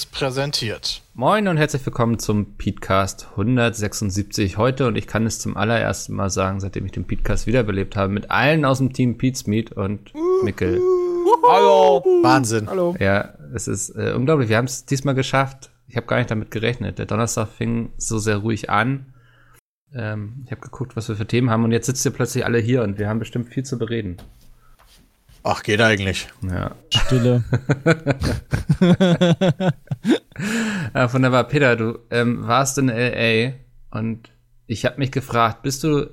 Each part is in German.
Seriös präsentiert. Moin und herzlich willkommen zum Podcast 176 heute und ich kann es zum allerersten Mal sagen, seitdem ich den Podcast wiederbelebt habe, mit allen aus dem Team Pete's Meet und Mickel. Hallo. Wahnsinn. Hallo. Ja, es ist äh, unglaublich. Wir haben es diesmal geschafft. Ich habe gar nicht damit gerechnet. Der Donnerstag fing so sehr ruhig an. Ähm, ich habe geguckt, was wir für Themen haben und jetzt sitzt ihr plötzlich alle hier und wir haben bestimmt viel zu bereden. Ach, geht eigentlich. Ja. Stille. ja, wunderbar. Peter, du ähm, warst in LA und ich habe mich gefragt, bist du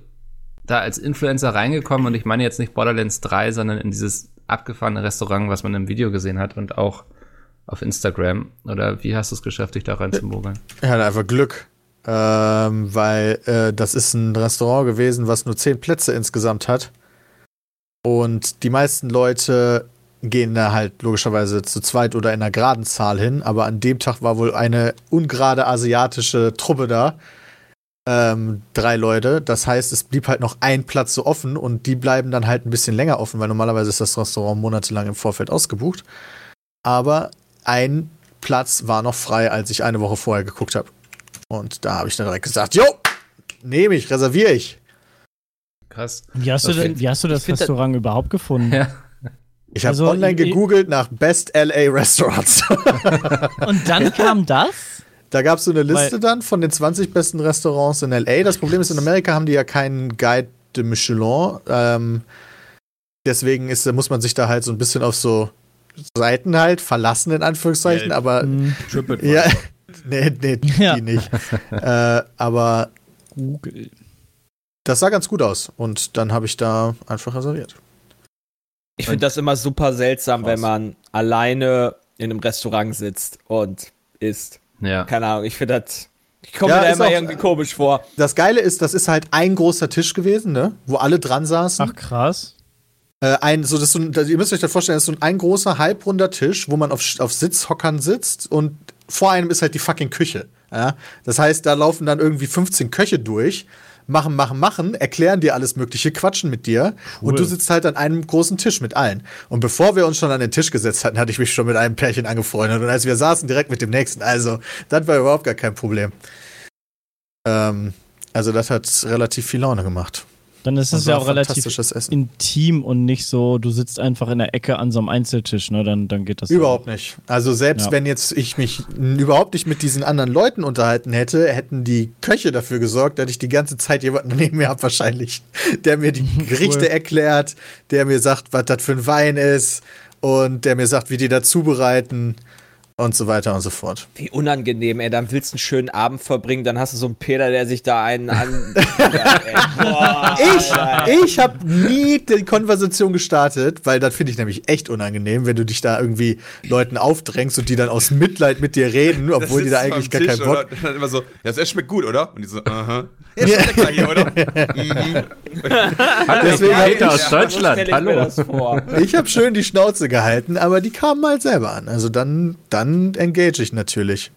da als Influencer reingekommen und ich meine jetzt nicht Borderlands 3, sondern in dieses abgefahrene Restaurant, was man im Video gesehen hat und auch auf Instagram? Oder wie hast du es geschafft, dich da reinzumogeln? Ich hatte einfach Glück, ähm, weil äh, das ist ein Restaurant gewesen, was nur zehn Plätze insgesamt hat. Und die meisten Leute gehen da halt logischerweise zu zweit oder in einer geraden Zahl hin, aber an dem Tag war wohl eine ungerade asiatische Truppe da. Ähm, drei Leute. Das heißt, es blieb halt noch ein Platz so offen und die bleiben dann halt ein bisschen länger offen, weil normalerweise ist das Restaurant monatelang im Vorfeld ausgebucht. Aber ein Platz war noch frei, als ich eine Woche vorher geguckt habe. Und da habe ich dann direkt gesagt, jo, nehme ich, reserviere ich. Krass. Wie hast, du, find, wie hast du das Restaurant das, überhaupt gefunden? Ja. Ich habe also, online gegoogelt nach Best LA Restaurants. Und dann kam das? Da gab es so eine Liste Weil, dann von den 20 besten Restaurants in LA. Das Problem ist, in Amerika haben die ja keinen Guide de Michelin. Ähm, deswegen ist, muss man sich da halt so ein bisschen auf so Seiten halt verlassen, in Anführungszeichen. Ja, aber. Mhm. Ja, nee, nee, ja. die nicht. äh, aber. Google. Das sah ganz gut aus. Und dann habe ich da einfach reserviert. Ich finde das immer super seltsam, wenn man alleine in einem Restaurant sitzt und isst. Ja. Keine Ahnung, ich finde das. Ich komme ja, mir da immer auch, irgendwie komisch vor. Das Geile ist, das ist halt ein großer Tisch gewesen, ne? Wo alle dran saßen. Ach, krass. Äh, ein, so, das so ein, ihr müsst euch das vorstellen, das ist so ein, ein großer, halbrunder Tisch, wo man auf, auf Sitzhockern sitzt und vor einem ist halt die fucking Küche. Ja? Das heißt, da laufen dann irgendwie 15 Köche durch machen, machen, machen, erklären dir alles Mögliche, quatschen mit dir cool. und du sitzt halt an einem großen Tisch mit allen. Und bevor wir uns schon an den Tisch gesetzt hatten, hatte ich mich schon mit einem Pärchen angefreundet und als wir saßen, direkt mit dem nächsten. Also, das war überhaupt gar kein Problem. Ähm, also, das hat relativ viel Laune gemacht. Dann ist es ja auch relativ intim und nicht so, du sitzt einfach in der Ecke an so einem Einzeltisch, ne? Dann, dann geht das. Überhaupt auch. nicht. Also selbst ja. wenn jetzt ich mich überhaupt nicht mit diesen anderen Leuten unterhalten hätte, hätten die Köche dafür gesorgt, dass ich die ganze Zeit jemanden neben mir habe wahrscheinlich, der mir die Gerichte cool. erklärt, der mir sagt, was das für ein Wein ist und der mir sagt, wie die da zubereiten und so weiter und so fort. Wie unangenehm, ey. Dann willst du einen schönen Abend verbringen, dann hast du so einen Peter, der sich da einen an. ja, Boah, ich ich habe nie die Konversation gestartet, weil das finde ich nämlich echt unangenehm, wenn du dich da irgendwie Leuten aufdrängst und die dann aus Mitleid mit dir reden, obwohl die da eigentlich gar keinen Bock. Dann immer so, ja, es schmeckt gut, oder? Und die so, aha. Ja, schmeckt lecker hier, oder? mhm. Deswegen Peter aus Deutschland, hallo. Ich habe schön die Schnauze gehalten, aber die kamen halt selber an. Also dann, dann dann engage ich natürlich.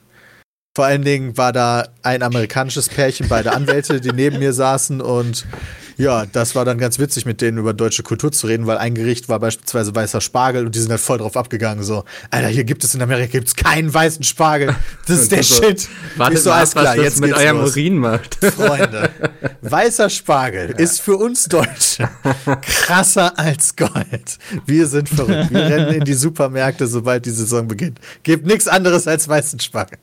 Vor allen Dingen war da ein amerikanisches Pärchen, beide Anwälte, die neben mir saßen und ja, das war dann ganz witzig, mit denen über deutsche Kultur zu reden, weil ein Gericht war beispielsweise weißer Spargel und die sind halt voll drauf abgegangen. So, Alter, hier gibt es in Amerika gibt's keinen weißen Spargel. Das ist der so, Shit. Warte so, alles klar, was jetzt mit eurem los. Urin macht. Freunde, weißer Spargel ja. ist für uns Deutsche krasser als Gold. Wir sind verrückt. Wir rennen in die Supermärkte, sobald die Saison beginnt. Gibt nichts anderes als weißen Spargel.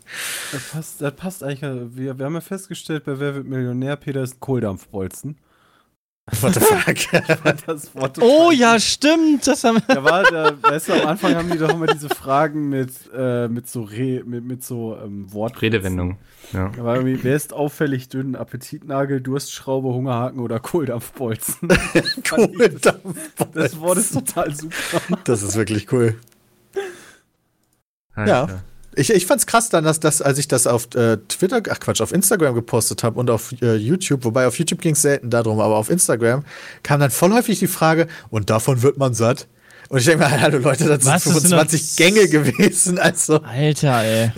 Das passt, das passt eigentlich. Wir, wir haben ja festgestellt, bei Wer wird Millionär, Peter ist ein Kohldampfbolzen. What the fuck? das What the oh fuck. ja, stimmt. Das haben da war, da, weißt du, am Anfang haben die doch immer diese Fragen mit, äh, mit so, Re, mit, mit so ähm, Wort. Redewendung. Ja. Da war irgendwie, wer ist auffällig dünn? Appetitnalgel, Durstschraube, Hungerhaken oder Kohldampfbolzen? Kohldampfbolzen. Das Wort ist total super. Das ist wirklich cool. Alter. Ja. Ich, ich fand's krass dann, dass das, als ich das auf äh, Twitter, ach Quatsch, auf Instagram gepostet habe und auf äh, YouTube, wobei auf YouTube ging es selten darum, aber auf Instagram kam dann voll häufig die Frage, und davon wird man satt. Und ich denke mir, hallo Leute, das Was, sind 25 das sind Gänge gewesen. Also. Alter, ey.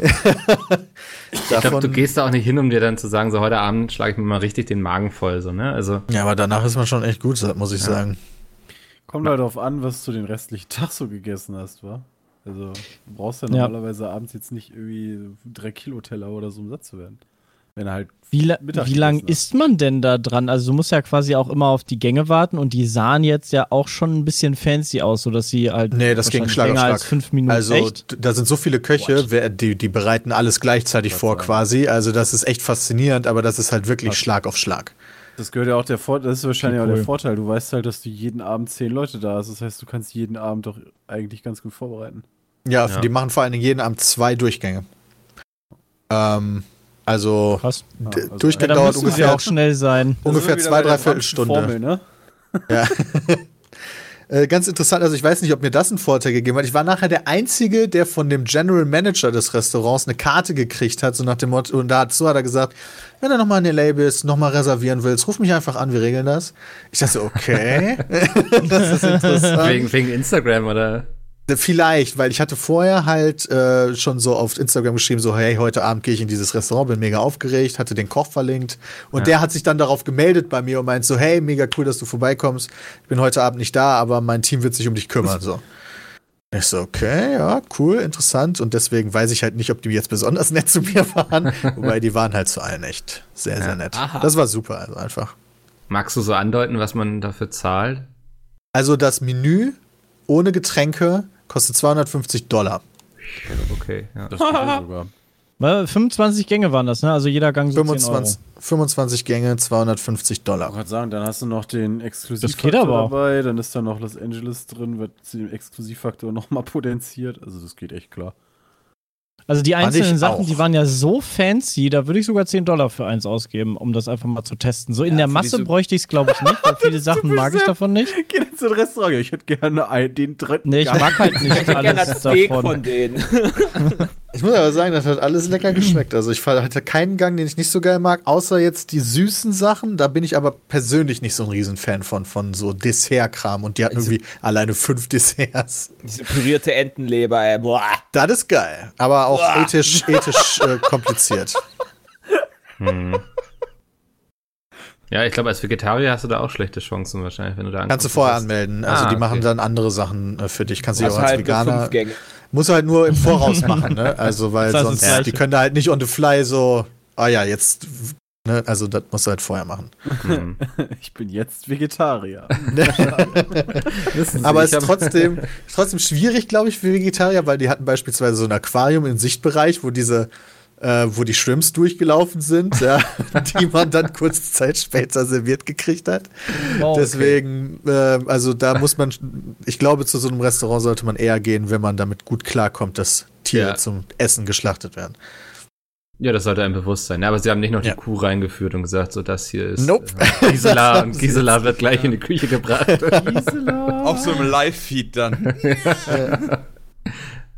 ich glaube, du gehst da auch nicht hin, um dir dann zu sagen, so heute Abend schlage ich mir mal richtig den Magen voll, so, ne? Also. Ja, aber danach ist man schon echt gut, muss ich ja. sagen. Kommt halt darauf an, was du den restlichen Tag so gegessen hast, wa? Also du brauchst ja normalerweise ja. abends jetzt nicht irgendwie drei Kilo Teller oder so um satt zu werden. Wenn halt wie, la wie lang ist man denn da dran? Also du musst ja quasi auch immer auf die Gänge warten und die sahen jetzt ja auch schon ein bisschen fancy aus, so dass sie halt nee, das ging Schlag länger als fünf Minuten. Also echt? da sind so viele Köche, die, die bereiten alles gleichzeitig vor sagen. quasi. Also das ist echt faszinierend, aber das ist halt wirklich Krass. Schlag auf Schlag. Das gehört ja auch der Vorteil, das ist wahrscheinlich cool. auch der Vorteil. Du weißt halt, dass du jeden Abend zehn Leute da hast. Das heißt, du kannst jeden Abend doch eigentlich ganz gut vorbereiten. Ja, ja. die machen vor allen Dingen jeden Abend zwei Durchgänge. Ähm, also, Krass. Ja, also Durchgang dauert ungefähr auch schnell sein. Ungefähr zwei, dreiviertel Stunde. Formel, ne? Ja. Äh, ganz interessant, also ich weiß nicht, ob mir das einen Vorteil gegeben hat. Ich war nachher der Einzige, der von dem General Manager des Restaurants eine Karte gekriegt hat, so nach dem Motto, und da hat, so hat er gesagt, wenn du nochmal in den Labels nochmal reservieren willst, ruf mich einfach an, wir regeln das. Ich dachte, okay, das ist interessant. Wegen, wegen Instagram, oder? Vielleicht, weil ich hatte vorher halt äh, schon so auf Instagram geschrieben, so hey, heute Abend gehe ich in dieses Restaurant, bin mega aufgeregt, hatte den Koch verlinkt und ja. der hat sich dann darauf gemeldet bei mir und meint so, hey, mega cool, dass du vorbeikommst. Ich bin heute Abend nicht da, aber mein Team wird sich um dich kümmern. So. Ich so, okay, ja, cool, interessant. Und deswegen weiß ich halt nicht, ob die jetzt besonders nett zu mir waren. Wobei die waren halt zu allen echt sehr, sehr nett. Aha. Das war super, also einfach. Magst du so andeuten, was man dafür zahlt? Also das Menü ohne Getränke Kostet 250 Dollar. Okay, ja. Das sogar. 25 Gänge waren das, ne? Also jeder Gang so 25, 25 Gänge, 250 Dollar. Ich wollte sagen, dann hast du noch den Exklusivfaktor dabei, dann ist da noch Los Angeles drin, wird den Exklusivfaktor nochmal potenziert. Also das geht echt klar. Also die einzelnen Sachen, auch. die waren ja so fancy, da würde ich sogar 10 Dollar für eins ausgeben, um das einfach mal zu testen. So in ja, der Masse so bräuchte ich es, glaube ich, nicht, weil viele Sachen mag ich davon nicht. Geh jetzt in ein Restaurant, ich hätte gerne einen, den dritten. Nee, ich mag halt nicht ich alles gerne Steak davon. von denen. Ich muss aber sagen, das hat alles lecker geschmeckt. Also ich hatte keinen Gang, den ich nicht so geil mag, außer jetzt die süßen Sachen. Da bin ich aber persönlich nicht so ein Riesenfan von, von so Dessertkram. Und die hatten also, irgendwie alleine fünf Desserts. Diese pürierte Entenleber, ey. Boah. Das ist geil. Aber auch Boah. ethisch, ethisch äh, kompliziert. Hm. Ja, ich glaube, als Vegetarier hast du da auch schlechte Chancen wahrscheinlich, wenn du da Kannst du vorher anmelden. Also ah, die machen dann andere Sachen äh, für dich. Kannst du auch als halt Veganer. Muss halt nur im Voraus machen, ne? Also, weil das sonst, ja. die können da halt nicht on the fly so, ah ja, jetzt, ne? Also, das musst du halt vorher machen. Mhm. Ich bin jetzt Vegetarier. Aber es ist trotzdem, trotzdem schwierig, glaube ich, für Vegetarier, weil die hatten beispielsweise so ein Aquarium im Sichtbereich, wo diese äh, wo die Shrimps durchgelaufen sind, ja, die man dann kurze Zeit später serviert gekriegt hat. Oh, okay. Deswegen, äh, also da muss man, ich glaube, zu so einem Restaurant sollte man eher gehen, wenn man damit gut klarkommt, dass Tiere ja. zum Essen geschlachtet werden. Ja, das sollte einem bewusst sein. Ja, aber sie haben nicht noch ja. die Kuh reingeführt und gesagt, so das hier ist nope. äh, Gisela und Gisela wird gleich in die Küche gebracht. Gisela. Auch so im Live-Feed dann.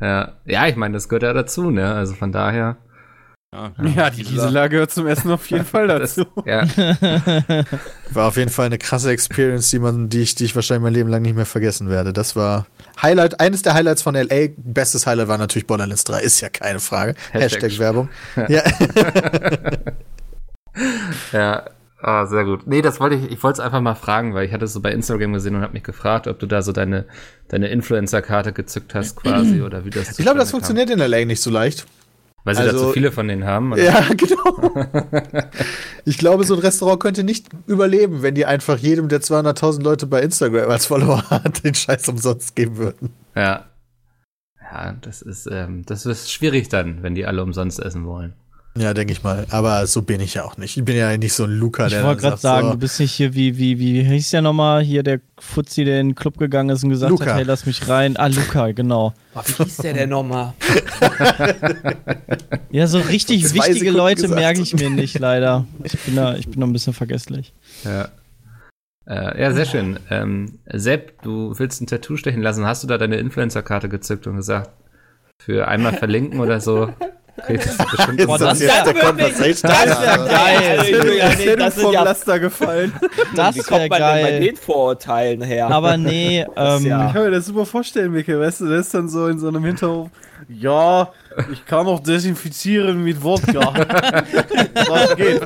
ja. ja, ich meine, das gehört ja dazu, ne? Also von daher. Ja, ja, die Gisela gehört zum Essen auf jeden Fall dazu. Das, ja. War auf jeden Fall eine krasse Experience, die man, die ich, die ich wahrscheinlich mein Leben lang nicht mehr vergessen werde. Das war Highlight, eines der Highlights von LA. Bestes Highlight war natürlich Borderlands 3, ist ja keine Frage. Hashtag, Hashtag Werbung. Ja. ja. Ah, sehr gut. Nee, das wollte ich, ich wollte es einfach mal fragen, weil ich hatte es so bei Instagram gesehen und habe mich gefragt, ob du da so deine, deine Influencer-Karte gezückt hast quasi oder wie das Ich glaube, das funktioniert in LA nicht so leicht. Weil sie also, da zu viele von denen haben? Oder? Ja, genau. ich glaube, so ein Restaurant könnte nicht überleben, wenn die einfach jedem der 200.000 Leute bei Instagram als Follower hat, den Scheiß umsonst geben würden. Ja. Ja, das ist, ähm, das ist schwierig dann, wenn die alle umsonst essen wollen. Ja, denke ich mal. Aber so bin ich ja auch nicht. Ich bin ja nicht so ein Luca, der. Ich wollte gerade sagen, so, du bist nicht hier wie, wie, wie hieß der nochmal? Hier der Fuzzi, der in den Club gegangen ist und gesagt Luca. hat, hey, lass mich rein. Ah, Luca, genau. wie hieß der denn nochmal? ja, so richtig so wichtige Sekunden Leute merke ich mir nicht, leider. Ich bin da, ich bin da ein bisschen vergesslich. Ja. Äh, ja, sehr schön. Ähm, Sepp, du willst ein Tattoo stechen lassen. Hast du da deine Influencer-Karte gezückt und gesagt, für einmal verlinken oder so? Okay, das ist bestimmt Boah, das, das, der Conversation. Das wäre geil. Also, ja, das vom ja, Laster gefallen. Das Wie kommt man geil. denn bei den Vorurteilen her? Aber nee, ähm, ja. ich kann mir das super vorstellen, Mikkel. Weißt du, der ist dann so in so einem Hinterhof. Ja, ich kann auch desinfizieren mit Wodka. Was geht?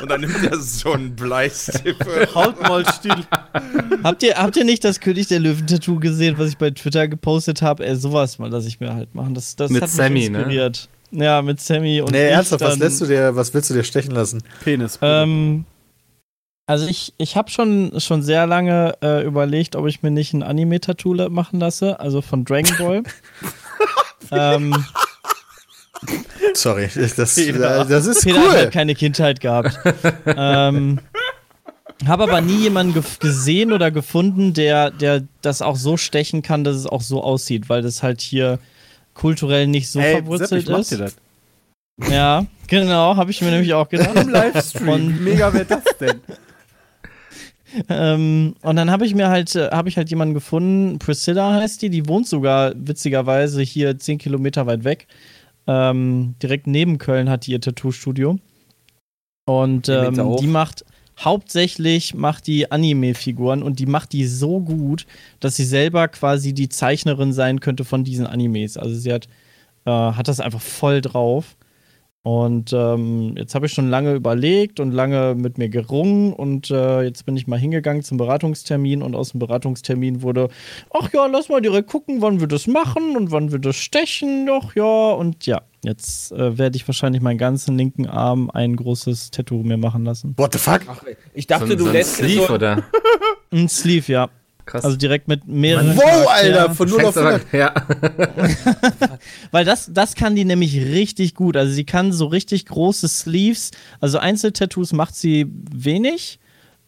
Und dann nimmt er so einen Bleistift. Haut mal still. habt, ihr, habt ihr nicht das König der Löwen-Tattoo gesehen, was ich bei Twitter gepostet habe? Ey, sowas mal lasse ich mir halt machen. Das, das mit hat mich Sammy, ne? inspiriert. Ne? Ja, mit Sammy und. Nee, ernsthaft, was lässt du dir, was willst du dir stechen lassen? Penis. Ähm, also ich, ich habe schon, schon sehr lange äh, überlegt, ob ich mir nicht ein Anime-Tattoo machen lasse, also von Dragon Ball. ähm, Sorry, das, das ist Peter cool. hat halt keine Kindheit gehabt. ähm, habe aber nie jemanden gesehen oder gefunden, der, der das auch so stechen kann, dass es auch so aussieht, weil das halt hier kulturell nicht so hey, verwurzelt Sepp, ist. Das. Ja, genau, habe ich mir nämlich auch gedacht. Im Livestream. Und Mega wer das denn? ähm, und dann habe ich mir halt, äh, habe ich halt jemanden gefunden, Priscilla heißt die, die wohnt sogar witzigerweise hier zehn Kilometer weit weg. Ähm, direkt neben Köln hat die ihr Tattoo-Studio. Und ähm, die macht hauptsächlich macht die Anime-Figuren und die macht die so gut, dass sie selber quasi die Zeichnerin sein könnte von diesen Animes. Also sie hat, äh, hat das einfach voll drauf. Und ähm, jetzt habe ich schon lange überlegt und lange mit mir gerungen und äh, jetzt bin ich mal hingegangen zum Beratungstermin und aus dem Beratungstermin wurde, ach ja, lass mal direkt gucken, wann wir das machen und wann wir das stechen, doch ja und ja, jetzt äh, werde ich wahrscheinlich meinen ganzen linken Arm ein großes Tattoo mir machen lassen. What the fuck? Ach, ich dachte, so, du so lässt Sleeve, so oder? Ein Sleeve, ja. Krass. Also direkt mit mehreren. Wow, Alter, von 0 auf 100. Ja. Weil das, das kann die nämlich richtig gut. Also sie kann so richtig große Sleeves, also Einzeltattoos macht sie wenig.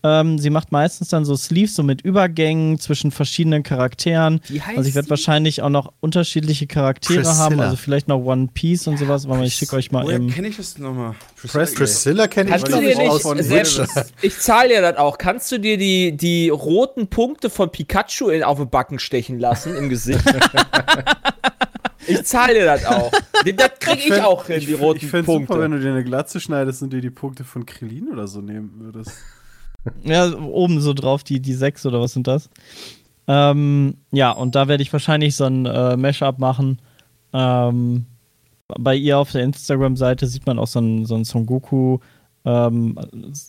Ähm, sie macht meistens dann so Sleeves, so mit Übergängen zwischen verschiedenen Charakteren. also ich werde wahrscheinlich auch noch unterschiedliche Charaktere Priscilla. haben, also vielleicht noch One Piece und sowas, aber ich schicke euch mal Woher kenne ich das nochmal? Priscilla, Priscilla kenne ich, glaube ich, aus von selbst, Ich zahle dir das auch. Kannst du dir die, die roten Punkte von Pikachu in, auf den Backen stechen lassen im Gesicht? Ich zahle dir das auch. Das kriege ich, ich, auch hin, die roten ich Punkte. Ich super, wenn du dir eine Glatze schneidest und dir die Punkte von Krillin oder so nehmen würdest. Ja, oben so drauf, die, die sechs oder was sind das? Ähm, ja, und da werde ich wahrscheinlich so ein äh, Mashup machen. Ähm, bei ihr auf der Instagram-Seite sieht man auch so ein, so ein Son Goku. Ähm,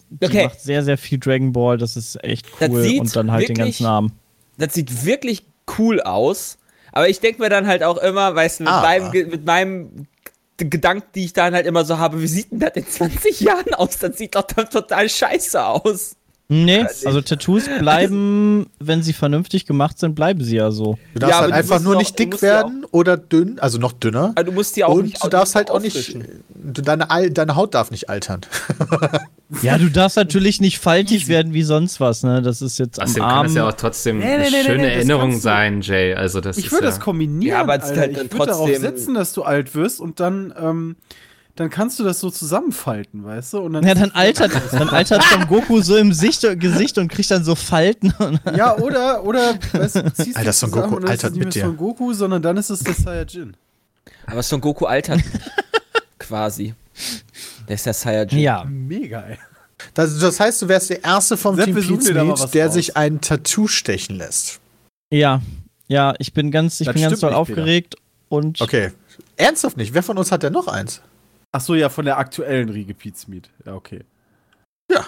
die okay. macht sehr, sehr viel Dragon Ball. Das ist echt cool. Und dann halt wirklich, den ganzen Namen. Das sieht wirklich cool aus. Aber ich denke mir dann halt auch immer, weißt du, mit, ah. meinem, mit meinem Gedanken, die ich dann halt immer so habe, wie sieht denn das in 20 Jahren aus? Das sieht doch dann total scheiße aus. Nee, also Tattoos bleiben, wenn sie vernünftig gemacht sind, bleiben sie ja so. Du darfst ja, halt einfach nur nicht dick werden oder dünn, also noch dünner. Also du musst die auch Und nicht, du darfst halt auch nicht, deine, deine Haut darf nicht altern. ja, du darfst natürlich nicht faltig werden wie sonst was, ne? Das ist jetzt am Arm. kann das ja auch trotzdem nee, nee, nee, eine schöne Erinnerung sein, Jay. Also das ich würde ja das kombinieren, ja, aber Alter. Halt ich würde darauf setzen, dass du alt wirst und dann ähm, dann kannst du das so zusammenfalten, weißt du? Und dann ja, dann altert, dann altert Son Goku so im Sicht, Gesicht und kriegt dann so Falten. ja, oder, oder, weißt du, ziehst Alter, Son Goku und altert nicht mit dir. Son Goku, sondern dann ist es der Saiyajin. Aber Son Goku altert quasi. Der ist der Saiyajin. Ja. Mega, ey. Das, das heißt, du wärst der Erste vom Sepp, Team Pizmeet, der raus. sich ein Tattoo stechen lässt. Ja, ja, ich bin ganz, ich bin ganz doll aufgeregt und. Okay. Ernsthaft nicht? Wer von uns hat denn noch eins? Ach so, ja, von der aktuellen Riege Pizmeet. Ja, okay. Ja.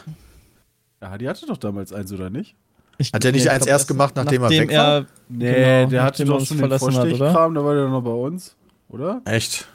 Ja, die hatte doch damals eins, oder nicht? Ich, hat der nicht eins erst gemacht, nachdem, nachdem er weg war? Er, nee, genau, der hatte doch schon den Vorstechkram, da war der noch bei uns, oder? Echt?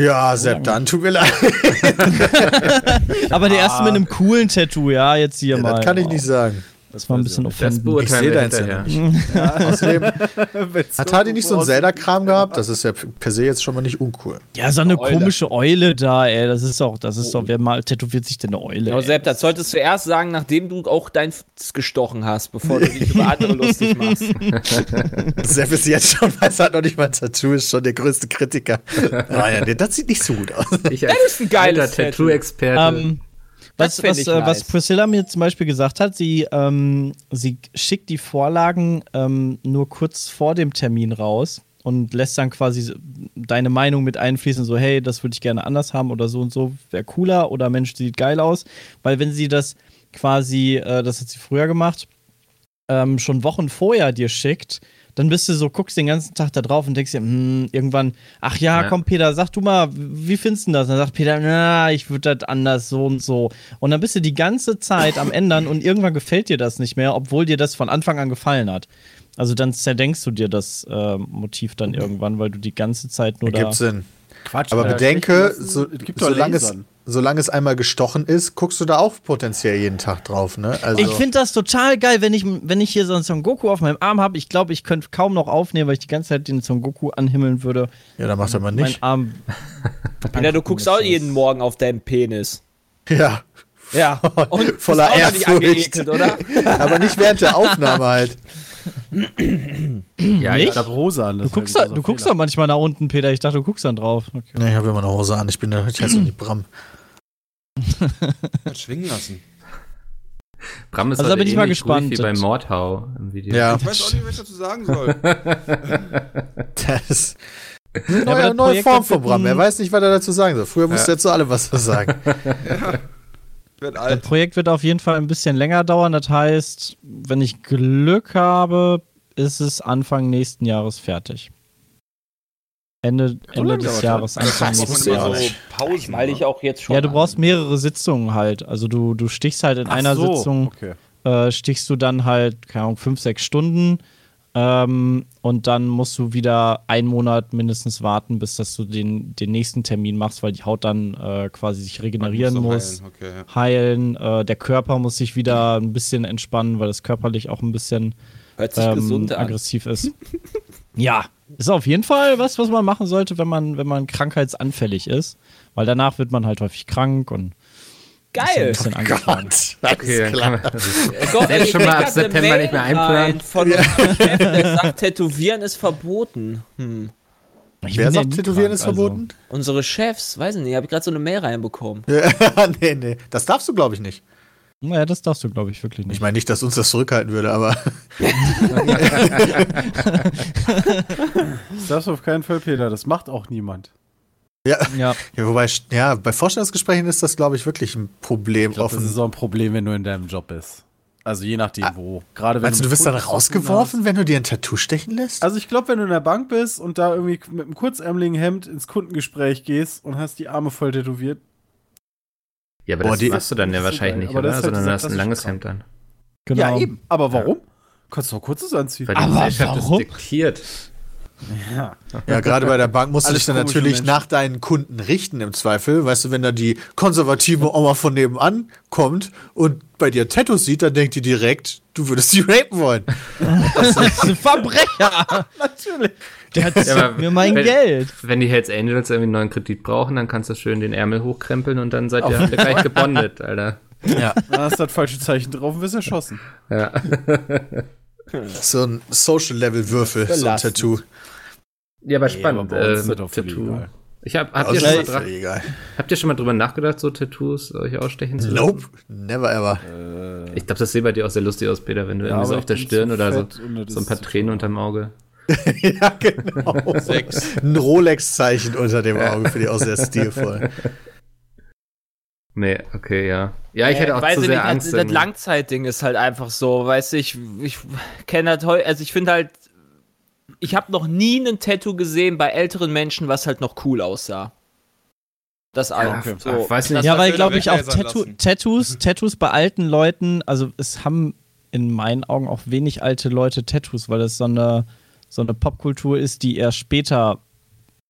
Ja, Sepp, dann tut mir leid. Aber der erste mit einem coolen Tattoo, ja, jetzt hier ja, mal. Das kann ich nicht sagen. Das war ein bisschen offensiv. Ich sehe da jetzt ja nicht. Ja, außerdem hat Hardy nicht so einen Zelda-Kram gehabt? Das ist ja per se jetzt schon mal nicht uncool. Ja, so eine Eule. komische Eule da, ey. Das ist doch, das ist doch, wer mal tätowiert sich denn eine Eule? Ja, Sepp, das solltest du erst sagen, nachdem du auch dein gestochen hast, bevor du dich über andere lustig machst. Sepp ist jetzt schon, weiß hat noch nicht mal ein Tattoo, ist schon der größte Kritiker. Naja, das sieht nicht so gut aus. Ich das ist ein geiler Tattoo-Experte. Um, ähm, was, was, äh, was, Priscilla mir zum Beispiel gesagt hat, sie, ähm, sie schickt die Vorlagen ähm, nur kurz vor dem Termin raus und lässt dann quasi deine Meinung mit einfließen, so hey, das würde ich gerne anders haben oder so und so, wäre cooler oder Mensch, sieht geil aus. Weil wenn sie das quasi, äh, das hat sie früher gemacht, ähm, schon Wochen vorher dir schickt, dann bist du so, guckst den ganzen Tag da drauf und denkst dir, hm, irgendwann, ach ja, Ja. komm Peter, sag du mal, wie findest du das? Und dann sagt Peter, na, ich würde das anders so und so. Und dann bist du die ganze Zeit am Ändern und irgendwann gefällt dir das nicht mehr, obwohl dir das von Anfang an gefallen hat. Also dann zerdenkst du dir das äh, Motiv dann irgendwann, weil du die ganze Zeit nur da. Ergibt Sinn. Quatsch. Aber bedenke, so, es gibt doch solange, es. Solange es einmal gestochen ist, guckst du da auch potenziell jeden Tag drauf, ne? Also, Ich finde das total geil, wenn ich, wenn ich hier so einen Son Goku auf meinem Arm habe. Ich glaube, ich könnte kaum noch aufnehmen, weil ich die ganze Zeit den Son Goku anhimmeln würde. ja, dann macht er mal Mein nicht. Arm. Peter, du guckst auch jeden Morgen auf deinen Penis. Ja, Ja. Und Voller nicht Ehrfurcht. angeekelt, oder? aber nicht während der Aufnahme halt. Ja, ich Nicht? glaube, Rosa an. Du guckst, da, du guckst doch manchmal nach unten, Peter. Ich dachte, du guckst dann drauf. Okay. Ne, ich habe immer eine Hose an. Ich bin der, ich heiße nicht Bram. Hat schwingen lassen. Bram ist Also da bin ich mal gespannt. wie bei Mordhau im Video. Ja, Ich weiß auch nicht, was ich dazu sagen soll. das ist aber eine neue, das neue Projekt Form hat von Bram. Er weiß nicht, was er dazu sagen soll. Früher musste er zu allem was sagen. Werd Das. Projekt wird auf jeden Fall ein bisschen länger dauern. Das heißt, wenn ich Glück habe, ist es Anfang nächsten Jahres fertig. Ende, Ende des Jahres? Anfang auch Jahres. Pausen. Weil ich auch jetzt schon. Ja, du brauchst mehrere Sitzungen halt. Also du, du stichst halt in Ach einer so, Sitzung, Okay. äh, stichst du dann halt, keine Ahnung, fünf, sechs Stunden. Ähm, und dann musst du wieder einen Monat mindestens warten, bis dass du den, den nächsten Termin machst, weil die Haut dann äh, quasi sich regenerieren Muss heilen, Okay, ja. heilen. Äh, der Körper muss sich wieder ein bisschen entspannen, weil das körperlich auch ein bisschen Hört sich ähm, gesund an. aggressiv ist. ja, ist auf jeden Fall was, was man machen sollte, wenn man, wenn man krankheitsanfällig ist. Weil danach wird man halt häufig krank und ist ein Geil. bisschen angeschlagen. Okay, dann kann man, Gott, Selbst ich schon mal ab September nicht mehr einplanen. Von unserem Chef, der sagt, Tätowieren ist verboten. Hm. Ich Wer ja sagt, Tätowieren krank, ist verboten? Unsere Chefs, weiß ich nicht, habe ich gerade so eine Mail reinbekommen. Ja, nee, nee. Das darfst du, glaube ich, nicht. Also, naja, das darfst du, glaube ich, wirklich Ich nicht. meine nicht, dass uns das zurückhalten würde, aber Das darfst du auf keinen Fall, Peter. Das macht auch niemand. ja. Ja. ja wobei, ja, bei Vorstellungsgesprächen ist das, glaube ich, wirklich ein Problem. Ich glaube, das offen. ist auch ein Problem, wenn du in deinem Job bist. Also je nachdem wo. Gerade wenn Meinst du, du wirst dann rausgeworfen, wenn du dir ein Tattoo stechen lässt? Also ich glaube, wenn du in der Bank bist und da irgendwie mit einem kurzärmeligen Hemd ins Kundengespräch gehst und hast die Arme voll tätowiert, ja, aber Boah, das die- machst du dann ja das wahrscheinlich geil. nicht, Aber das oder? halt Sondern du hast ein langes. Hemd an. Genau. Ja, eben. Aber warum? Kannst du doch kurzes anziehen. Weil die Aber Gesellschaft warum? es diktiert. Ja. Ja, gerade bei der Bank musst du dich dann natürlich Menschen. nach deinen Kunden richten im Zweifel. Weißt du, wenn da die konservative Oma von nebenan kommt und bei dir Tattoos sieht, dann denkt die direkt, du würdest sie rapen wollen. Das ist ein Verbrecher. Natürlich. Der hat Ja, mir mein wenn- Geld. Wenn die Hells Angels irgendwie einen neuen Kredit brauchen, dann kannst du schön den Ärmel hochkrempeln und dann seid ihr alle gleich gebondet, Alter. Ja. Da hast du das falsche Zeichen drauf und wirst erschossen. Ja. So ein Social-Level-Würfel, so ein. Tattoo. Ja, aber Nee, spannend. aber bei uns äh, mit Tattoo. egal. Ich hab, habt, ihr schon mal egal. habt ihr schon mal drüber nachgedacht, so Tattoos euch ausstechen zu lassen? Nope, never ever. Ich glaube, das sieht bei dir auch sehr lustig aus, Peter, wenn du Ja, irgendwie so aber auf der Stirn oder so, so ein paar Tränen unterm Auge. ja, genau. Sechs. Ein Rolex-Zeichen unter dem Auge, finde ich auch sehr stilvoll. Nee, okay, ja. Ja, ich hätte auch weiß zu sehr nicht, Angst. Das, das. Langzeitding ist halt einfach so, weißt du, ich, ich kenne das heute, also ich finde halt, ich habe noch nie ein Tattoo gesehen bei älteren Menschen, was halt noch cool aussah. Das okay. So. Ach, weiß nicht. Das Ja, weil, glaube ich, auch Tattoo. Tattoos, Tattoos bei alten Leuten, also es haben in meinen Augen auch wenig alte Leute Tattoos, weil das so eine, so eine Popkultur ist, die erst später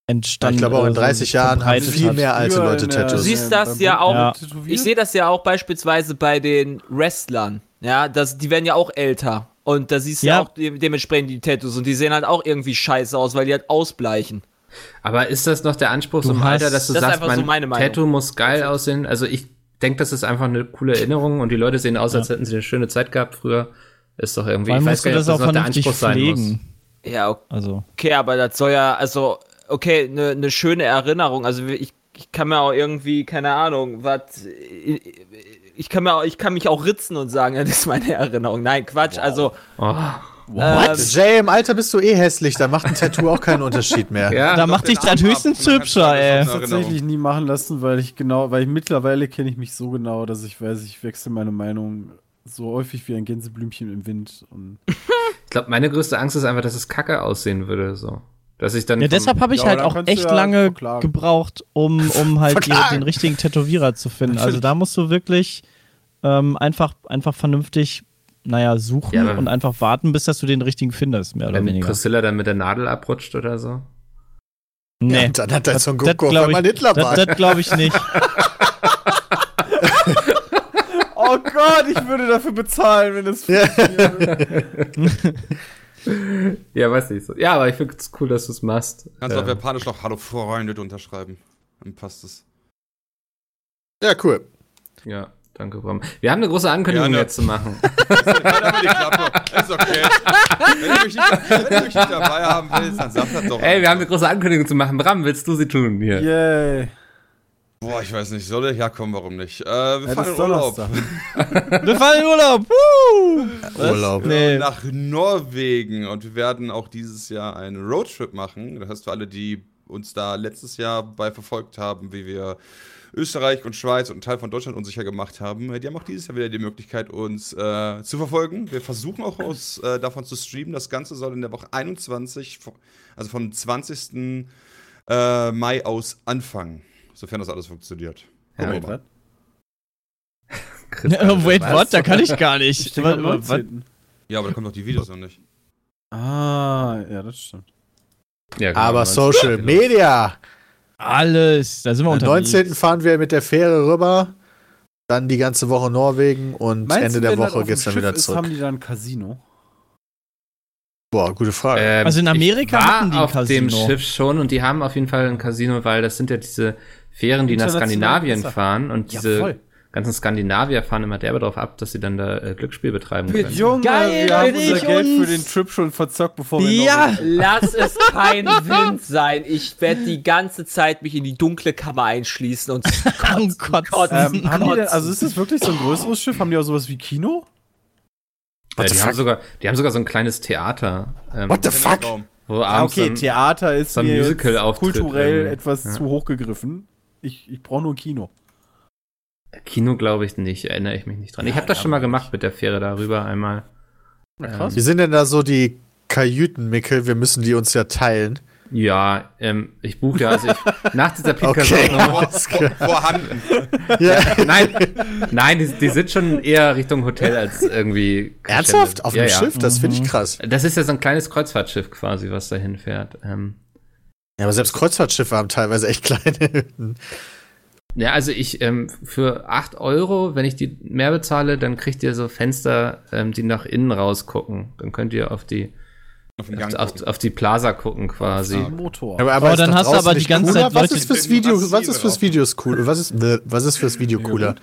entstanden Ich glaube auch in äh, so 30 Jahren haben viel hat. mehr alte Leute der- Du Tattoos. siehst das ja auch, Ja. ich sehe das ja auch beispielsweise bei den Wrestlern. Ja, das, die werden ja auch älter. Und da siehst du ja, auch de dementsprechend die Tattoos und die sehen halt auch irgendwie scheiße aus, weil die halt ausbleichen. Aber ist das noch der Anspruch Du so im Alter, dass du Das ist sagst, einfach so mein meine Meinung. Tattoo muss geil aussehen? Also ich denke, das ist einfach eine coole Erinnerung und die Leute sehen aus, als hätten sie eine schöne Zeit gehabt früher. Ist doch irgendwie, Weil ich weiß gar nicht, das ob auch das noch der Anspruch sein muss. pflegen. Ja, Also, Okay, aber das soll ja, also, okay, eine ne schöne Erinnerung. Also ich, ich kann mir auch irgendwie, keine Ahnung, was. Ich kann mir auch, ich kann mich auch ritzen und sagen, das ist meine Erinnerung. Nein, Quatsch. Also, Oh, ähm, Jay, im Alter bist du eh hässlich, da macht ein Tattoo auch keinen Unterschied mehr. ja. da macht dich das höchstens hübscher, ey. auf eine tatsächlich nie machen lassen, weil ich genau, weil ich mittlerweile kenne ich mich so genau, dass ich weiß, ich wechsle meine Meinung so häufig wie ein Gänseblümchen im Wind. Und Ich glaube, meine größte Angst ist einfach, dass es kacke aussehen würde, so. Dass ich dann. Ja, deshalb habe ich Ja, halt auch echt ja lange verklagen. gebraucht, um, um halt die, den richtigen Tätowierer zu finden. Also da musst du wirklich ähm, einfach, einfach vernünftig, naja, suchen Ja, und einfach warten, bis dass du den richtigen findest, mehr oder wenn weniger. Priscilla dann mit der Nadel abrutscht oder so. Nee. Ja, dann hat er so wenn man ich, Hitler das, das glaube ich nicht. Oh Gott, ich würde dafür bezahlen, wenn es Ja, weiß nicht so. Ja, aber ich finde es cool, dass du es machst. Kannst du auf Ähm, Japanisch noch Hallo Freunde unterschreiben. Dann passt es. Ja, cool. ja, danke, Bram. Wir haben eine große Ankündigung Gerne. jetzt zu machen. Aber die Klappe. Ist okay. Wenn du mich nicht, wenn du mich nicht dabei haben willst, dann sag das doch. Ey, wir haben eine große Ankündigung zu machen. Bram, willst du sie tun? Hier. Yay. Boah, ich weiß nicht. Soll ich? Ja, komm, warum nicht? Äh, wir Ja, fahren in Urlaub. Wir fahren in Urlaub. Woo! Urlaub. Nee. Nach Norwegen. Und wir werden auch dieses Jahr einen Roadtrip machen. Das heißt, für alle, die uns da letztes Jahr bei verfolgt haben, wie wir Österreich und Schweiz und einen Teil von Deutschland unsicher gemacht haben, die haben auch dieses Jahr wieder die Möglichkeit, uns äh, zu verfolgen. Wir versuchen auch aus, äh, davon zu streamen. Das Ganze soll in der Woche 21, vo- also vom 20. Äh, Mai aus anfangen. Sofern das alles funktioniert. Ja, mal. Chris, Oh, wait, was? what? Da kann ich gar Ich nicht. denke Was- am was- 19. Ja, aber da kommen doch die Videos noch nicht. Ah, ja, das stimmt. Ja, genau, Aber Social Media. Alles. Da sind wir Am unterwegs. 19. fahren wir mit der Fähre rüber. Dann die ganze Woche Norwegen und Meinst Ende du, der Woche geht's dem dann wieder ist, zurück. Haben die da ein Casino? Boah, gute Frage. Ähm, Also in Amerika ich war hatten die ein auf dem Casino. Schiff schon und die haben auf jeden Fall ein Casino, weil das sind ja diese Fähren, die nach Skandinavien fahren und Ja, diese voll. ganzen Skandinavier fahren immer derbe darauf ab, dass sie dann da äh, Glücksspiel betreiben können. Junge, Geil, wir haben unser Geld für den Trip schon verzockt, bevor wir Ja. Lass es kein Wind sein. Ich werde die ganze Zeit mich in die dunkle Kammer einschließen und Oh Gott. kotzen. Ähm, haben die denn, Kotzen. also ist das wirklich so ein größeres Schiff? Haben die auch sowas wie Kino? Ja, die, haben sogar, die haben sogar so ein kleines Theater, ähm, What the fuck? Wo Ah, abends okay, Theater ist so ein mir jetzt Musical-Auftritt kulturell irgendwie. etwas Ja. zu hoch gegriffen. Ich, ich brauche nur ein Kino. Kino glaube ich nicht, erinnere ich mich nicht dran. Ich habe das schon mal gemacht mit der Fähre darüber einmal. krass. Wie sind denn da so die Kajüten, Mickel? Wir müssen die uns ja teilen. Ja, ähm, ich buche ja, also ich, nach dieser Okay. Pika-Nummer, Alles klar. Vorhanden. Ja. nein, nein, die, die sind schon eher Richtung Hotel als irgendwie. Ernsthaft? Auf ja, dem ja. Schiff? Das finde ich krass. Das ist ja so ein kleines Kreuzfahrtschiff quasi, was da hinfährt. Ähm, Ja, aber selbst Kreuzfahrtschiffe haben teilweise echt kleine Hütten. ja, also ich, ähm, für 8 Euro, wenn ich die mehr bezahle, dann kriegt ihr so Fenster, ähm, die nach innen rausgucken. Dann könnt ihr auf die, Auf auf, auf die Plaza gucken quasi. Ja. Motor. Aber, Aber ist dann hast du aber die ganze cooler? Zeit Was ist fürs Video, massive was ist fürs. Videos cool? Was ist, was ist fürs Video cooler?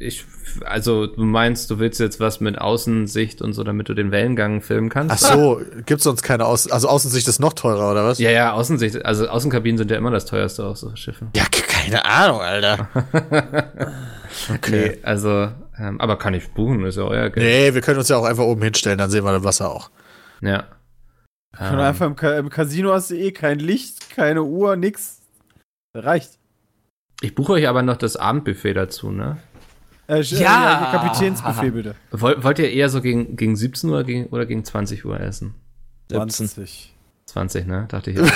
Ich, also du meinst, du willst jetzt was mit Außensicht und so, damit du den Wellengang filmen kannst? Ach so, gibt's sonst keine Außen, also Außensicht ist noch teurer, oder was? Ja, ja, Außensicht, also Außenkabinen sind ja immer das teuerste auf so Schiffen. Ja, keine Ahnung, Alter. Nee, also, ähm, aber kann ich buchen, ist ja euer Geld. Nee, wir können uns ja auch einfach oben hinstellen, dann sehen wir das Wasser auch. Ja. Kann Ähm, einfach im, Ka im Casino hast du eh kein Licht, keine Uhr, nix. Reicht. ich buche euch aber noch das Abendbuffet dazu, ne? Äh, Ja. ja. Kapitänsbuffet bitte. Wollt, wollt ihr eher so gegen, gegen 17 Uhr gegen, oder gegen 20 Uhr essen? 20. 20, ne? Dachte ich.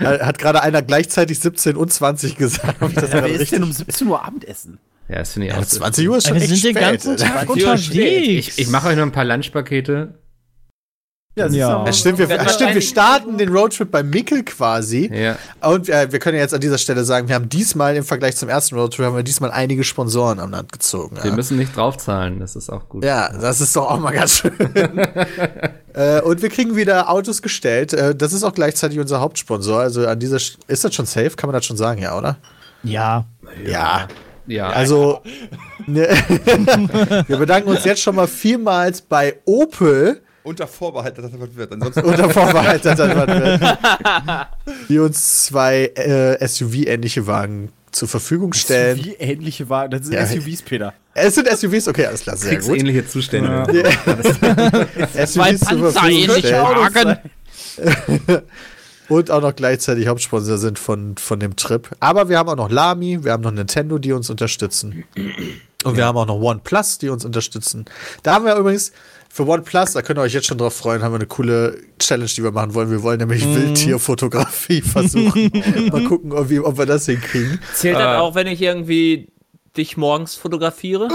Äh, Hat gerade einer gleichzeitig 17 und 20 gesagt. Das Ja, gerade wer ist denn um 17 Uhr Abendessen? ja, das finde ich Ja, auch. 20 Uhr ist schon wir echt sind den spät. ganzen Tag 20 Uhr unterwegs. Ich, ich mache euch noch ein paar Lunchpakete. Ja, Ja. stimmt, wir, stimmt, wir starten den Roadtrip bei Mickel quasi. Ja. Und äh, wir können jetzt an dieser Stelle sagen, wir haben diesmal im Vergleich zum ersten Roadtrip haben wir diesmal einige Sponsoren am Land gezogen. Wir Ja, müssen nicht draufzahlen, das ist auch gut. ja das ist doch auch mal ganz schön. äh, und wir kriegen wieder Autos gestellt. Äh, das ist auch gleichzeitig unser Hauptsponsor. Also an dieser Sch ist das schon safe? Kann man das schon sagen, ja, oder? Ja. Ja. Ja. Also, ne, wir bedanken uns jetzt schon mal vielmals bei Opel Unter Vorbehalt, dass das was wird. Ansonsten unter Vorbehalt, dass das was wird, die uns zwei äh, SUV-ähnliche Wagen zur Verfügung stellen. Wie ähnliche Wagen. Das sind Ja. SUVs, Peter. Es sind SUVs, okay, alles klar, sehr gut. Kriegsähnliche Zustände. Zwei SUVs zur Verfügung stellen Wagen. und auch noch gleichzeitig Hauptsponsor sind von, von dem Trip. Aber wir haben auch noch Lamy, wir haben noch Nintendo, die uns unterstützen. Und wir haben auch noch OnePlus, die uns unterstützen. Da haben wir übrigens für OnePlus, da könnt ihr euch jetzt schon drauf freuen, haben wir eine coole Challenge, die wir machen wollen. Wir wollen nämlich Mhm. Wildtierfotografie versuchen. Mal gucken, ob wir, ob wir das hinkriegen. Zählt das Ah. auch, wenn ich irgendwie dich morgens fotografiere?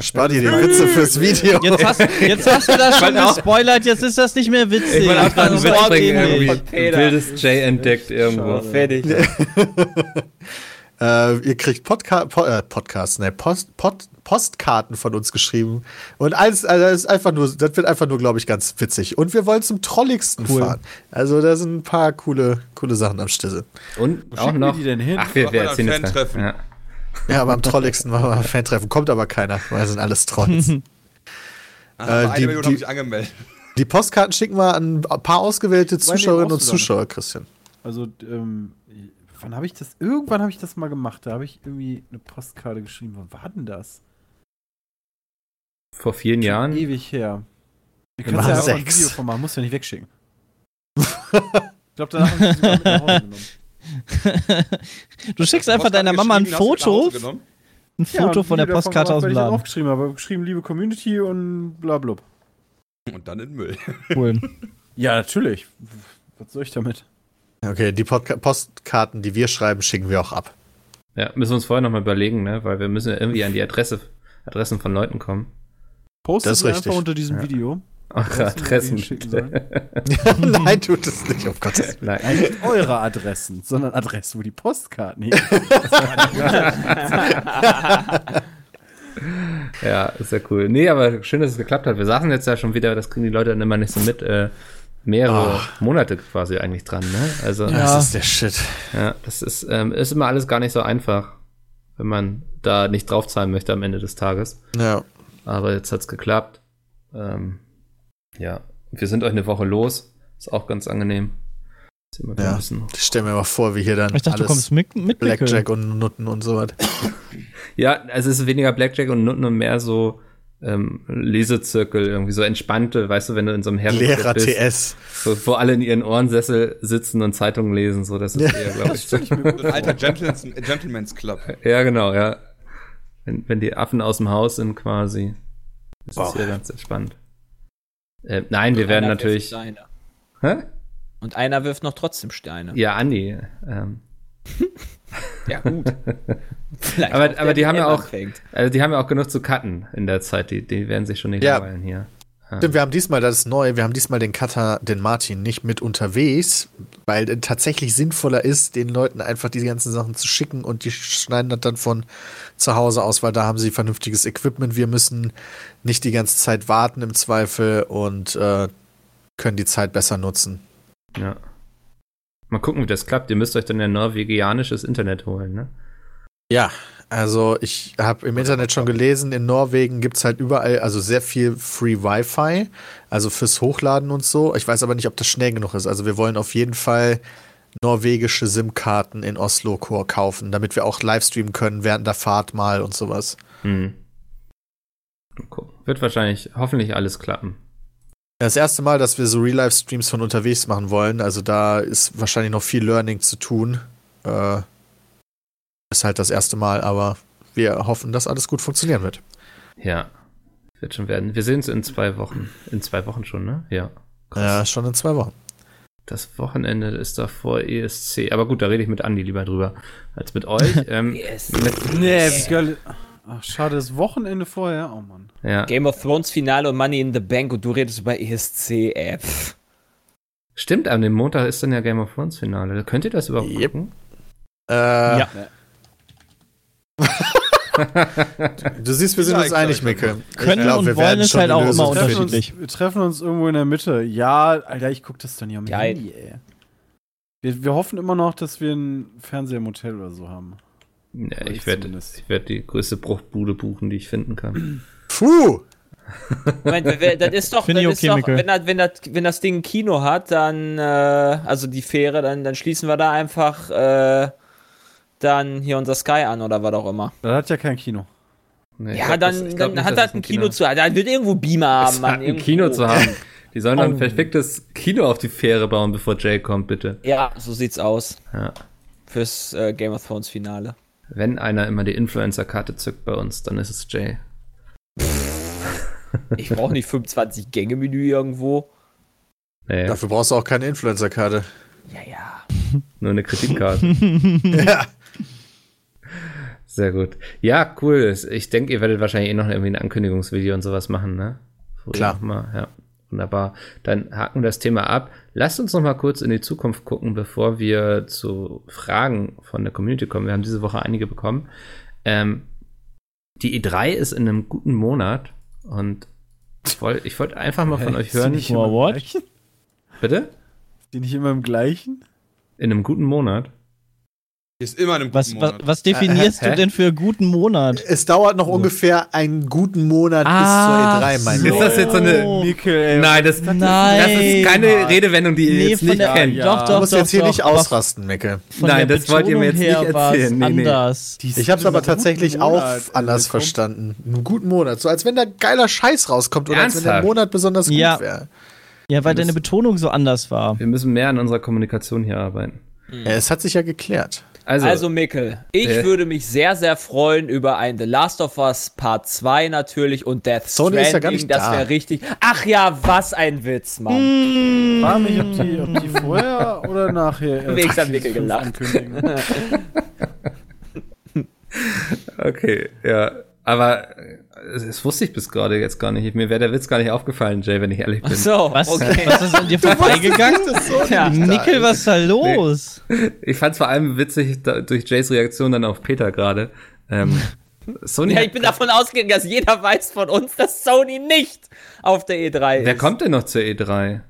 Spar dir die Witze fürs Video. Jetzt hast, jetzt hast du das schon gespoilert, jetzt ist das nicht mehr witzig. Ich wollte auch gerade einen Das Witz bringen, irgendwie. Von Peter. Wildes Jay entdeckt irgendwo. Fertig. Äh, ihr kriegt Podca po äh, Podcasts, ne, Post, Pod Postkarten von uns geschrieben. Und alles, also das ist einfach nur, das wird einfach nur, glaube ich, ganz witzig. Und wir wollen zum Trolligsten Cool. fahren. Also da sind ein paar coole, coole Sachen am Stissel. Und auch schicken wir noch. die denn hin? Ach, wir, wir erzählen gleich. Fan-Treffen. Ja. Ja, aber am trolligsten machen wir ein Fan-Treffen. Kommt aber keiner, weil das sind alles Trolls. Ah, Äh, eine die- Million die- haben sich angemeldet. Die Postkarten schicken wir an ein paar ausgewählte Zuschauerinnen und. Zuschauer, Christian. Also, ähm, wann habe ich das? Irgendwann habe ich das mal gemacht. Da habe ich irgendwie eine Postkarte geschrieben. Wann war denn das? Vor vielen Jahren. Ewig her. Können machen ja auch ein sechs. Video von machen, muss ja nicht wegschicken. ich glaube, danach habe ich sogar mit nach Hause genommen. Du schickst einfach deiner Mama ein Foto, ein Ja, Foto ein von der Postkarte aus dem ich dann Laden. aufgeschrieben habe. Geschrieben, liebe Community und bla bla. Und dann in Müll. Cool. Ja, natürlich. Was soll ich damit? Okay, die Podca Postkarten, die wir schreiben, schicken wir auch ab. Ja, müssen wir uns vorher nochmal überlegen, ne? Weil wir müssen ja irgendwie an die Adresse, Adressen von Leuten kommen. Postet Das ist richtig. einfach unter diesem Ja. Video. Wo Adressen. sollen? Nein, tut es nicht, um Gottes Willen. Nein. Nein, nicht eure Adressen, sondern Adressen, wo die Postkarten hin. Ja, ist ja cool. Nee, aber schön, dass es geklappt hat. Wir saßen jetzt ja schon wieder, das kriegen die Leute dann immer nicht so mit, äh, mehrere Monate quasi eigentlich dran, ne? Also, ja, Das ist der Shit. das ist, ähm, ist immer alles gar nicht so einfach, wenn man da nicht draufzahlen möchte am Ende des Tages. Ja. Aber jetzt hat's geklappt. Ähm, ja, wir sind euch eine Woche los. Ist auch ganz angenehm. Ja. Ich stell mir mal vor, wie hier dann Ich dachte, du alles kommst mit, mit. Blackjack und Nutten und so was. Ja, also es ist weniger Blackjack und Nutten und mehr so ähm, Lesezirkel, irgendwie so entspannte, weißt du, wenn du in so einem Herren Lehrer bist, TS. so, wo alle in ihren Ohrensessel sitzen und Zeitungen lesen, so das ist Ja. eher, glaube ich. So. Ein alter Gentleman's, Gentleman's Club. Ja, genau, ja. Wenn, wenn die Affen aus dem Haus sind quasi, ist es Boah. hier ganz entspannt. Äh, nein, wir werden natürlich. Hä? Und einer wirft noch trotzdem Steine. Ja, Andi. Ähm, Ja, gut. Vielleicht Aber- aber die haben ja auch- also die haben ja auch genug zu cutten in der Zeit, die, die werden sich schon nicht Ja. langweilen hier. Stimmt, wir haben diesmal, das ist neu, wir haben diesmal den Cutter, den Martin, nicht mit unterwegs, weil es tatsächlich sinnvoller ist, den Leuten einfach diese ganzen Sachen zu schicken und die schneiden das dann von zu Hause aus, weil da haben sie vernünftiges Equipment. Wir müssen nicht die ganze Zeit warten im Zweifel und äh, können die Zeit besser nutzen. Ja. Mal gucken, wie das klappt. Ihr müsst euch dann ja norwegianisches Internet holen, ne? Ja, also ich habe im Internet schon gelesen, in Norwegen gibt es halt überall, also sehr viel Free Wi-Fi, also fürs Hochladen und so. Ich weiß aber nicht, ob das schnell genug ist. Also wir wollen auf jeden Fall norwegische SIM-Karten in Oslo Core kaufen, damit wir auch livestreamen können während der Fahrt mal und sowas. Hm. Wird wahrscheinlich, hoffentlich alles klappen. Das erste Mal, dass wir so Real-Life-Streams von unterwegs machen wollen, also da ist wahrscheinlich noch viel Learning zu tun. Äh, ist halt das erste Mal, aber wir hoffen, dass alles gut funktionieren wird. Ja. Wird schon werden. Wir sehen uns in zwei Wochen. In zwei Wochen schon, ne? Ja. Krass. Ja, schon in zwei Wochen. Das Wochenende ist davor ESC. Aber gut, da rede ich mit Andi lieber drüber als mit euch. ähm, Yes. mit, Nee, wie geil. Ach, schade, das Wochenende vorher. Oh Mann. ja. Game of Thrones Finale und Money in the Bank und du redest über ESC, ey. Stimmt, an dem Montag ist dann ja Game of Thrones Finale. Könnt ihr das überhaupt Yep. gucken? Äh, Ja. Du siehst, wir sind Ja, uns einig. Ich Können glaub, und wir wollen ist schon halt auch immer Wir treffen, finden. unterschiedlich. uns, wir treffen uns irgendwo in der Mitte. Ja, Alter, ich guck das dann ja am Geil. Handy, ey. Wir, wir hoffen immer noch, dass wir einen Fernseher im Hotel oder so haben. Ja, ich werde werd die größte Bruchbude buchen, die ich finden kann. Puh! Moment, das ist doch, das ist okay, doch wenn, das, wenn, das, wenn das Ding ein Kino hat, dann, äh, also die Fähre, dann, dann schließen wir da einfach äh, dann hier unser Sky an oder was auch immer. Das hat ja kein Kino. Nee, Ja, glaub, dann, das- dann nicht, hat das ein Kino, zu haben. Dann wird irgendwo Beamer haben, Mann. hat ein. Kino zu haben. Die sollen doch ein Oh. perfektes Kino auf die Fähre bauen, bevor Jay kommt, bitte. Ja, so sieht's aus. Ja. Fürs äh, Game of Thrones Finale. Wenn einer immer die Influencer-Karte zückt bei uns, dann ist es Jay. Ich brauche nicht 25 Gänge-Menü irgendwo. Nee. Dafür brauchst du auch keine Influencer-Karte. Ja, ja. Nur eine Kreditkarte. ja. Sehr gut. Ja, cool. Ich denke, ihr werdet wahrscheinlich eh noch irgendwie ein Ankündigungsvideo und sowas machen, ne? Früher Klar. Mal, ja. Wunderbar. Dann haken wir das Thema ab. Lasst uns noch mal kurz in die Zukunft gucken, bevor wir zu Fragen von der Community kommen. Wir haben diese Woche einige bekommen. Ähm, die E3 ist in einem guten Monat und ich wollte wollt einfach mal von euch hören. Nicht immer what? Bitte? Die nicht immer im gleichen? In einem guten Monat. Ist immer in einem was, guten was, Monat. was definierst Äh, du denn für guten Monat? Es dauert noch ungefähr einen guten Monat Ah, bis zur E3, mein so. Ist das jetzt so eine. Mikkel, ey. Nein, das, Nein. das ist keine Redewendung, die ihr Nee, jetzt nicht der- kennt. Ja. Doch, Du doch, musst doch, jetzt hier doch, nicht ausrasten, Micke. von Nein, das wollt ihr mir jetzt nicht erzählen. Nee, nee. Ich hab's aber tatsächlich auch Monat, anders äh, verstanden. Einen guten Monat. So als wenn da geiler Scheiß rauskommt oder als wenn der Ernsthaft? Monat besonders gut Ja. wäre. Ja, weil deine Betonung so anders war. Wir müssen mehr an unserer Kommunikation hier arbeiten. Ja, es hat sich ja geklärt. Also, Also, Mikkel, ich Äh. würde mich sehr, sehr freuen über ein The Last of Us Part 2 natürlich und Death Sony ist ja gar Stranding, nicht das da. wäre richtig. Ach ja, was ein Witz, Mann. Hm. Frag mich, ob die, ob die vorher oder nachher. hat die Mikkel gelacht. okay, ja. Aber äh, das wusste ich bis gerade jetzt gar nicht. Mir wäre der Witz gar nicht aufgefallen, Jay, wenn ich ehrlich bin. Ach so, Was, okay. was ist an dir vorbeigegangen? Ja. Nickel, was ist da los? Ich fand es vor allem witzig da, durch Jays Reaktion dann auf Peter gerade. Ähm, Sony Ja, ich bin davon ausgegangen, dass jeder weiß von uns, dass Sony nicht auf der E3 ist. Wer kommt denn noch zur E E3?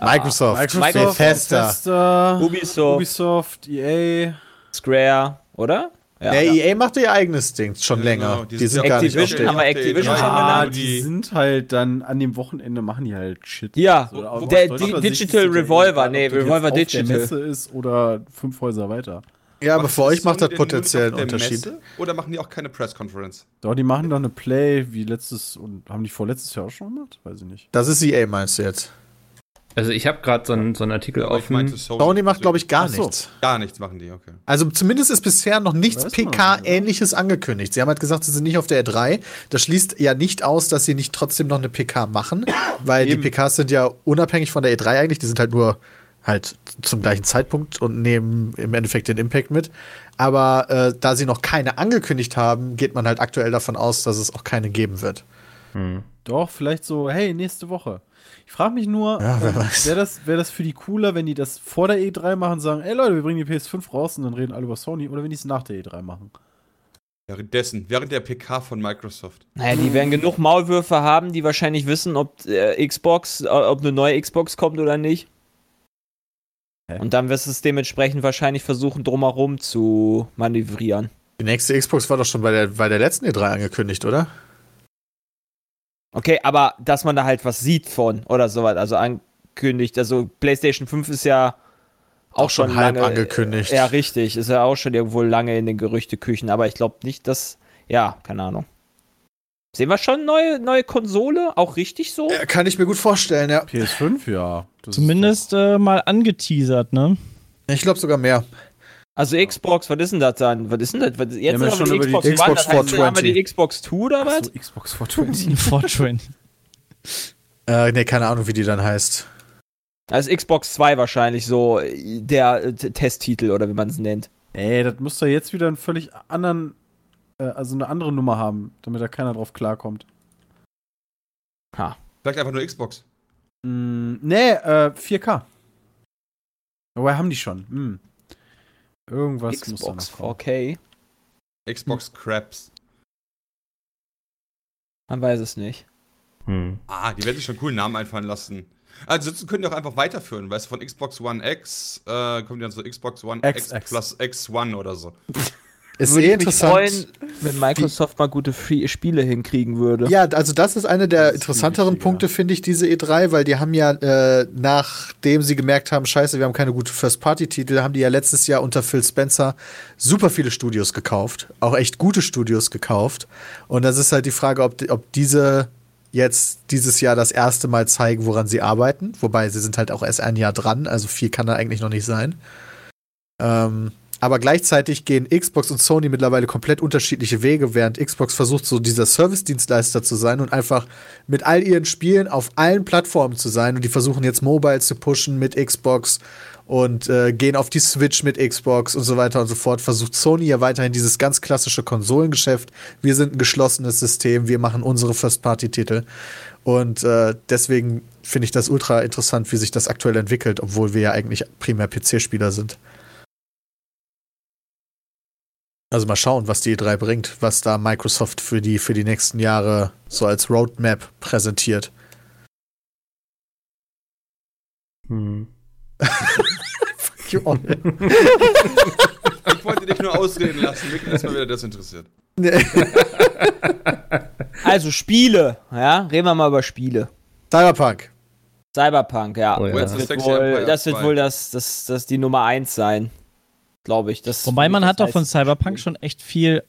Microsoft, Microsoft, Bethesda. Bethesda, Ubisoft, Ubisoft, EA. Square, oder? Ja, EA macht ihr eigenes Ding schon länger. genau, Die, die sind sind gar nicht auf wir Activision genannt? die sind halt dann an dem Wochenende machen die halt Shit. Ja, der deutscher die Sicht Digital ja Revolver, nee, Revolver jetzt auf der Digital. Messe ist oder fünf Häuser weiter. Ja, aber für euch macht das potenziell einen Unterschied. Messe Oder machen die auch keine Press-Conference? Doch, die machen doch eine Play wie letztes und haben die vorletztes Jahr auch schon gemacht? Weiß ich nicht. Das ist EA, meinst du jetzt? Also ich habe gerade so einen so einen Artikel ich offen. meinte Sony. Sony macht, glaube ich, gar so. nichts. Gar nichts machen die, okay. Also zumindest ist bisher noch nichts PK-ähnliches angekündigt. Sie haben halt gesagt, sie sind nicht auf der E3. Das schließt ja nicht aus, dass sie nicht trotzdem noch eine PK machen, weil Eben. die PKs sind ja unabhängig von der E3 eigentlich. Die sind halt nur halt zum gleichen Zeitpunkt und nehmen im Endeffekt den Impact mit. Aber äh, da sie noch keine angekündigt haben, geht man halt aktuell davon aus, dass es auch keine geben wird. Doch, vielleicht so, hey, nächste Woche. Ich frage mich nur, Ja, wer ähm, wäre das, wär das für die cooler, wenn die das vor der E3 machen, sagen, ey Leute, wir bringen die PS5 raus und dann reden alle über Sony, oder wenn die es nach der E3 machen? Währenddessen, während der PK von Microsoft. Naja, die werden genug Maulwürfe haben, die wahrscheinlich wissen, ob äh, Xbox, äh, ob eine neue Xbox kommt oder nicht. Hä? Und dann wirst du es dementsprechend wahrscheinlich versuchen, drumherum zu manövrieren. Die nächste Xbox war doch schon bei der, bei der letzten E3 angekündigt, oder? Okay, aber dass man da halt was sieht von oder sowas, also ankündigt. Also PlayStation 5 ist ja auch, Auch schon schon halb lange, angekündigt. Ja, richtig. Ist ja auch schon irgendwo lange in den Gerüchteküchen. Aber ich glaube nicht, dass. Ja, keine Ahnung. Sehen wir schon neue, neue Konsole? Auch richtig so? Ja, kann ich mir gut vorstellen, ja. PS5, ja. Das Zumindest äh, mal angeteasert, ne? Ich glaube sogar mehr. Also Xbox, was ist denn das dann? Was ist denn das? Was, jetzt haben ja haben wir schon die über die Xbox One, Xbox das heißt, haben wir 420. die Xbox 2 oder was? So, Xbox 420. Fortran. Äh, nee, keine Ahnung, wie die dann heißt. Also Xbox 2 wahrscheinlich so der äh, Testtitel oder wie man es nennt. Ey, das muss doch jetzt wieder einen völlig anderen, äh, also eine andere Nummer haben, damit da keiner drauf klarkommt. Vielleicht einfach nur Xbox. Mm, nee, äh, 4K. Wobei haben die schon. Hm. Irgendwas Xbox kommen. 4K. Xbox Crabs. Man weiß es nicht. Hm. Ah, die werden sich schon einen coolen Namen einfallen lassen. Also sonst können die auch einfach weiterführen, weißt du, von Xbox One X äh, kommt dann so Xbox One X, XX. plus X1 oder so. Ist Würde ich mich interessant. freuen, wenn Microsoft mal gute Free Spiele hinkriegen würde. Ja, also das ist eine der ist interessanteren. Punkte, finde ich, diese E3, weil die haben ja, äh, nachdem sie gemerkt haben, scheiße, wir haben keine gute First-Party-Titel, haben die ja letztes Jahr unter Phil Spencer super viele Studios gekauft. Auch echt gute Studios gekauft. Und das ist halt die Frage, ob, ob diese jetzt dieses Jahr das erste Mal zeigen, woran sie arbeiten. Wobei sie sind halt auch erst ein Jahr dran, also viel kann da eigentlich noch nicht sein. Ähm, aber gleichzeitig gehen Xbox und Sony mittlerweile komplett unterschiedliche Wege, während Xbox versucht, so dieser Service-Dienstleister zu sein und einfach mit all ihren Spielen auf allen Plattformen zu sein. Und die versuchen jetzt Mobile zu pushen mit Xbox und äh, gehen auf die Switch mit Xbox und so weiter und so fort. Versucht Sony ja weiterhin dieses ganz klassische Konsolengeschäft. Wir sind ein geschlossenes System, wir machen unsere First-Party-Titel. Und äh, deswegen finde ich das ultra interessant, wie sich das aktuell entwickelt, obwohl wir ja eigentlich primär PC-Spieler sind. Also mal schauen, was die E3 bringt, was da Microsoft für die, für die nächsten Jahre so als Roadmap präsentiert. Hm. Fuck you all. Ich wollte dich nur ausreden lassen. Mich ist mal wieder das interessiert. Also Spiele, ja, reden wir mal über Spiele. Cyberpunk. Cyberpunk, ja. Oh ja. Das wird wohl, das, wird 2? wohl das, das, das die Nummer 1 sein. Glaube ich. Das, Wobei man das hat doch von Cyberpunk schon echt viel.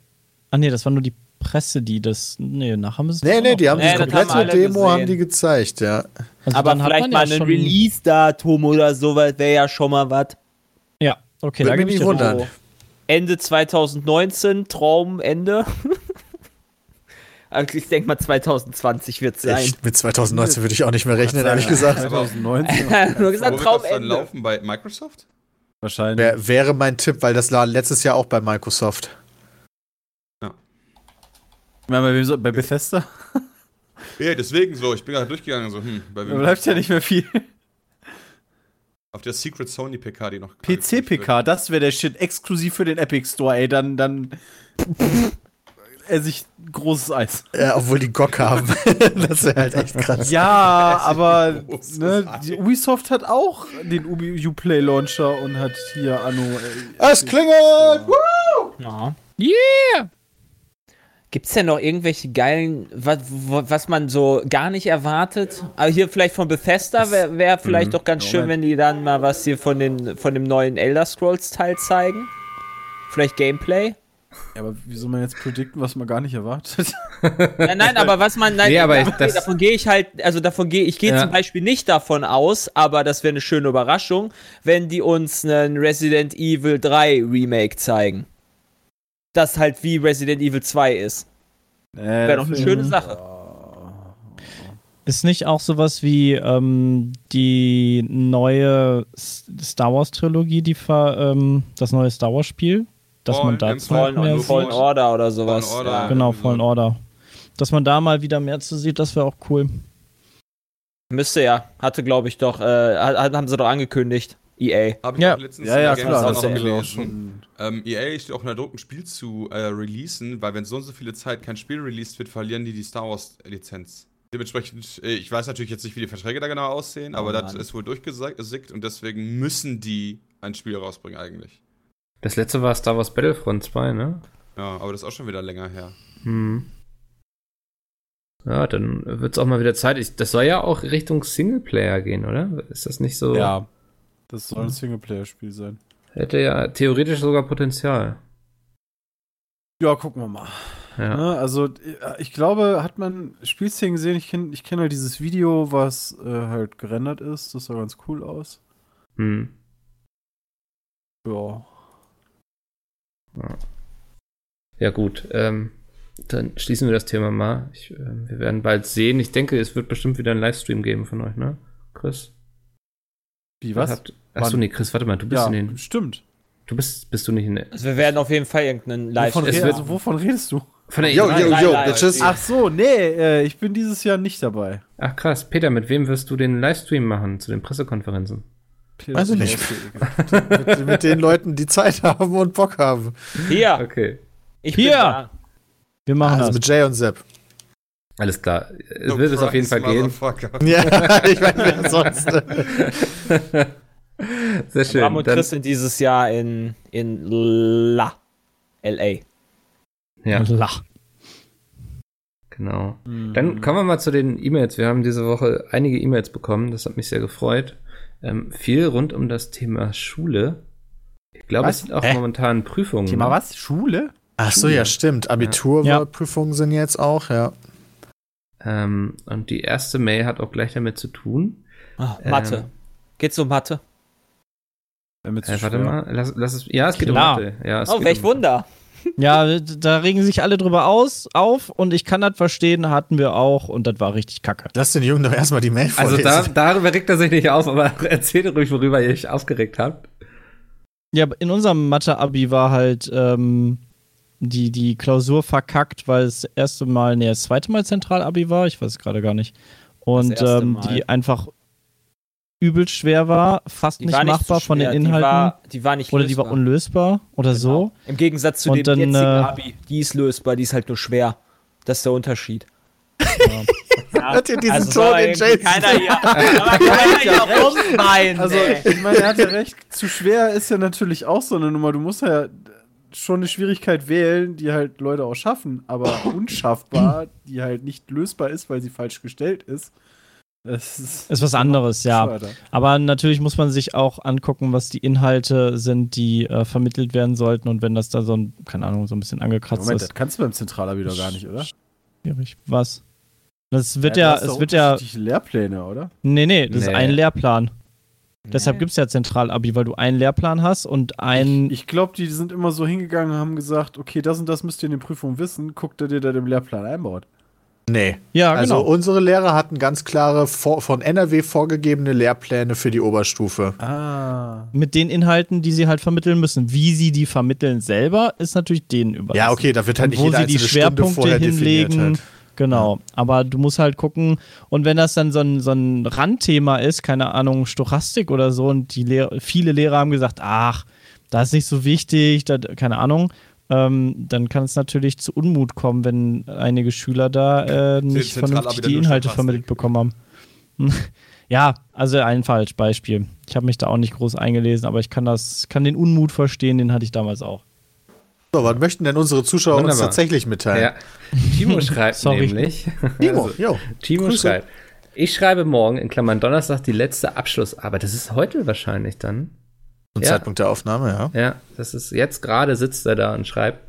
Ah nee, das war nur die Presse, die das. Nee, nachher haben sie es Nee, nee, die haben Nee, die das komplette haben Demo haben gesehen. die gezeigt, ja. Also Aber dann hat vielleicht man mal ja ein Release-Datum oder sowas wäre ja schon mal was. Ja, okay, Würde da mich nicht wundern. Ende 2019, Traumende. Also ich denke mal 2020 wird es sein. Ich, mit 2019 würde ich auch nicht mehr rechnen, ehrlich gesagt. 2019 Nur gesagt Wo wird das dann Traumende. laufen? Bei Microsoft? Wahrscheinlich. Wär, wäre mein Tipp, weil das war letztes Jahr auch bei Microsoft. Ich meine, bei, wem so- bei Bethesda? Ja, deswegen so. Ich bin gerade durchgegangen. So, hm, bei Da wem? bleibt ja nicht mehr viel. Auf der Secret Sony PK, die noch. PC-PK, das wäre der Shit exklusiv für den Epic Store, ey. Dann, dann. esse ich großes Eis. Ja, obwohl die GOG haben. das wäre halt echt krass. Ja, aber ne, Ubisoft hat auch den Ubi Uplay Launcher und hat hier Anno. Ey, Es klingelt! Ja. Yeah! Gibt's denn noch irgendwelche geilen, was, was man so gar nicht erwartet? Aber hier vielleicht von Bethesda wäre wär vielleicht doch ganz schön, wenn die dann mal was hier von, den, von dem neuen Elder Scrolls Teil zeigen. Vielleicht Gameplay. Ja, aber wie soll man jetzt predikten, was man gar nicht erwartet? Nein, nein, aber was man, nein, Nee, aber davon, ich- das- davon gehe ich halt, also davon gehe ich gehe Ja. zum Beispiel nicht davon aus, aber das wäre eine schöne Überraschung, wenn die uns einen Resident Evil 3 Remake zeigen. Das halt wie Resident Evil 2 ist. Wäre doch eine schöne Sache. Ist nicht auch sowas wie ähm, die neue Star Wars Trilogie, die ver, ähm, das neue Star Wars Spiel, dass Fallen man da Fallen, mehr. Fallen Order oder sowas. Fallen Order. Ja. Genau, Fallen Order. Dass man da mal wieder mehr zu sieht, das wäre auch cool. Müsste ja. Hatte, glaube ich, doch, äh, haben sie doch angekündigt. EA. Habe ich Ja. letztens Ja, ja, in der klar. Das auch gelesen. Ähm, EA steht auch in der Druck, ein Spiel zu äh, releasen, weil wenn so und so viele Zeit kein Spiel released wird, verlieren die die Star Wars Lizenz. Dementsprechend, äh, ich weiß natürlich jetzt nicht, wie die Verträge da genau aussehen, aber das ist wohl durchgesickt und deswegen müssen die ein Spiel rausbringen eigentlich. Das letzte war Star Wars Battlefront 2, ne? Ja, aber das ist auch schon wieder länger her. Hm. Ja, dann wird es auch mal wieder Zeit. Ich, das soll ja auch Richtung Singleplayer gehen, oder? Ist das nicht so? Ja. Das soll ein Singleplayer-Spiel sein. Hätte ja theoretisch sogar Potenzial. Ja, gucken wir mal. Ja. Ne, also, äh, ich glaube, hat man Spielszenen gesehen? Ich kenne ich kenn halt dieses Video, was äh, halt gerendert ist. Das sah ganz cool aus. Hm. Ja. Ja, gut. Ähm, dann schließen wir das Thema mal. Ich, ähm, wir werden bald sehen. Ich denke, es wird bestimmt wieder einen Livestream geben von euch, ne? Chris? Wie, was? Habt, achso, nee, Chris, warte mal, du bist ja, in den. stimmt. Du bist, bist du nicht in der. Also wir werden auf jeden Fall irgendeinen Live-Stream wird- also, wovon redest du? Von der Yo, E3? yo, yo. Bitches. Ach so, nee, äh, ich bin dieses Jahr nicht dabei. Ach krass, Peter, mit wem wirst du den Livestream machen zu den Pressekonferenzen? Weiß ich nicht. mit, mit den Leuten, die Zeit haben und Bock haben. Hier, Okay, ich Hier. bin da. Wir machen Also das. mit Jay und Sepp. alles klar. Es No wird es auf jeden Fall gehen. Ja, ich meine, wer sonst. Sehr schön. Bram und Dann, Chris sind dieses Jahr in, in La. L.A. ja, Lach. genau. Mhm. Dann kommen wir mal zu den E-Mails. Wir haben diese Woche einige E-Mails bekommen. Das hat mich sehr gefreut. Ähm, viel rund um das Thema Schule. Ich glaube, es sind auch Hä? momentan Prüfungen. Thema ne? was? Schule? Ach so, ja, stimmt. Abiturprüfungen sind jetzt auch, ja. Ähm, und die erste Mail hat auch gleich damit zu tun. Ah, Mathe. Ähm, Geht's um Mathe? Äh, warte mal, lass, lass es. Ja, es geht Klar. um Mathe. Ja, es Oh, geht welch um, Wunder. Ja, da regen sich alle drüber aus, auf und ich kann das verstehen, hatten wir auch und das war richtig kacke. Lass den Jungen doch erstmal die Mail Also vorlesen. da, darüber regt er sich nicht auf, aber erzählt ruhig, worüber ihr euch aufgeregt habt. Ja, in unserem Mathe-Abi war halt ähm, die, die Klausur verkackt, weil es das erste Mal, nee, das zweite Mal Zentral-Abi war, ich weiß es gerade gar nicht. Und ähm, die einfach übel schwer war, fast Die nicht war nicht machbar so von den Inhalten. Die war, die war nicht oder die war lösbar. unlösbar oder so. Genau. Im Gegensatz zu Und dem dann, jetzigen äh, Abi. Die ist lösbar, die ist halt nur schwer. Das ist der Unterschied. Hat ihr diesen Also Ton in Jason? keiner hier, aber keiner hier rumweinen. Also, ich meine, er hat ja recht. Zu schwer ist ja natürlich auch so eine Nummer. Du musst ja schon eine Schwierigkeit wählen, die halt Leute auch schaffen, aber unschaffbar, die halt nicht lösbar ist, weil sie falsch gestellt ist. Das ist, Ist was anderes, ja. Aber natürlich muss man sich auch angucken, was die Inhalte sind, die äh, vermittelt werden sollten. Und wenn das da so ein, keine Ahnung, so ein bisschen angekratzt Moment, das ist, kannst du beim Zentralabi doch gar nicht, oder? schwierig. Was? Das wird ja, hast doch es wird ja, Lehrpläne, oder? nee, nee, das ist Nee. ein Lehrplan. Deshalb gibt es ja Zentralabi, weil du einen Lehrplan hast und ein, Ich glaube, die sind immer so hingegangen und haben gesagt, okay, das und das müsst ihr in den Prüfungen wissen, guckt ihr dir da im Lehrplan einbaut. Nee. ja, Also genau. unsere Lehrer hatten ganz klare vor, von NRW vorgegebene Lehrpläne für die Oberstufe. Ah. mit den Inhalten, die sie halt vermitteln müssen. Wie sie die vermitteln selber, ist natürlich denen überlassen. Ja, okay, da wird halt nicht wo jede sie die Schwerpunkte vorher definiert hinlegen. halt. Genau, aber du musst halt gucken, und wenn das dann so ein, so ein Randthema ist, keine Ahnung, Stochastik oder so, und die Lehr viele Lehrer haben gesagt, ach, das ist nicht so wichtig, das, keine Ahnung, ähm, dann kann es natürlich zu Unmut kommen, wenn einige Schüler da äh, nicht vernünftig die Inhalte vermittelt bekommen haben. ja, also ein falsches Beispiel. Ich habe mich da auch nicht groß eingelesen, aber ich kann das, kann den Unmut verstehen, den hatte ich damals auch. So, was möchten denn unsere Zuschauer uns Wunderbar. tatsächlich mitteilen? Ja. Timo schreibt Sorry. nämlich. Timo, Also, jo. Timo Grüße. schreibt. Ich schreibe morgen, in Klammern Donnerstag, die letzte Abschlussarbeit. Das ist heute wahrscheinlich dann. Zum Ja. Zeitpunkt der Aufnahme, ja. Ja, das ist jetzt gerade sitzt er da und schreibt.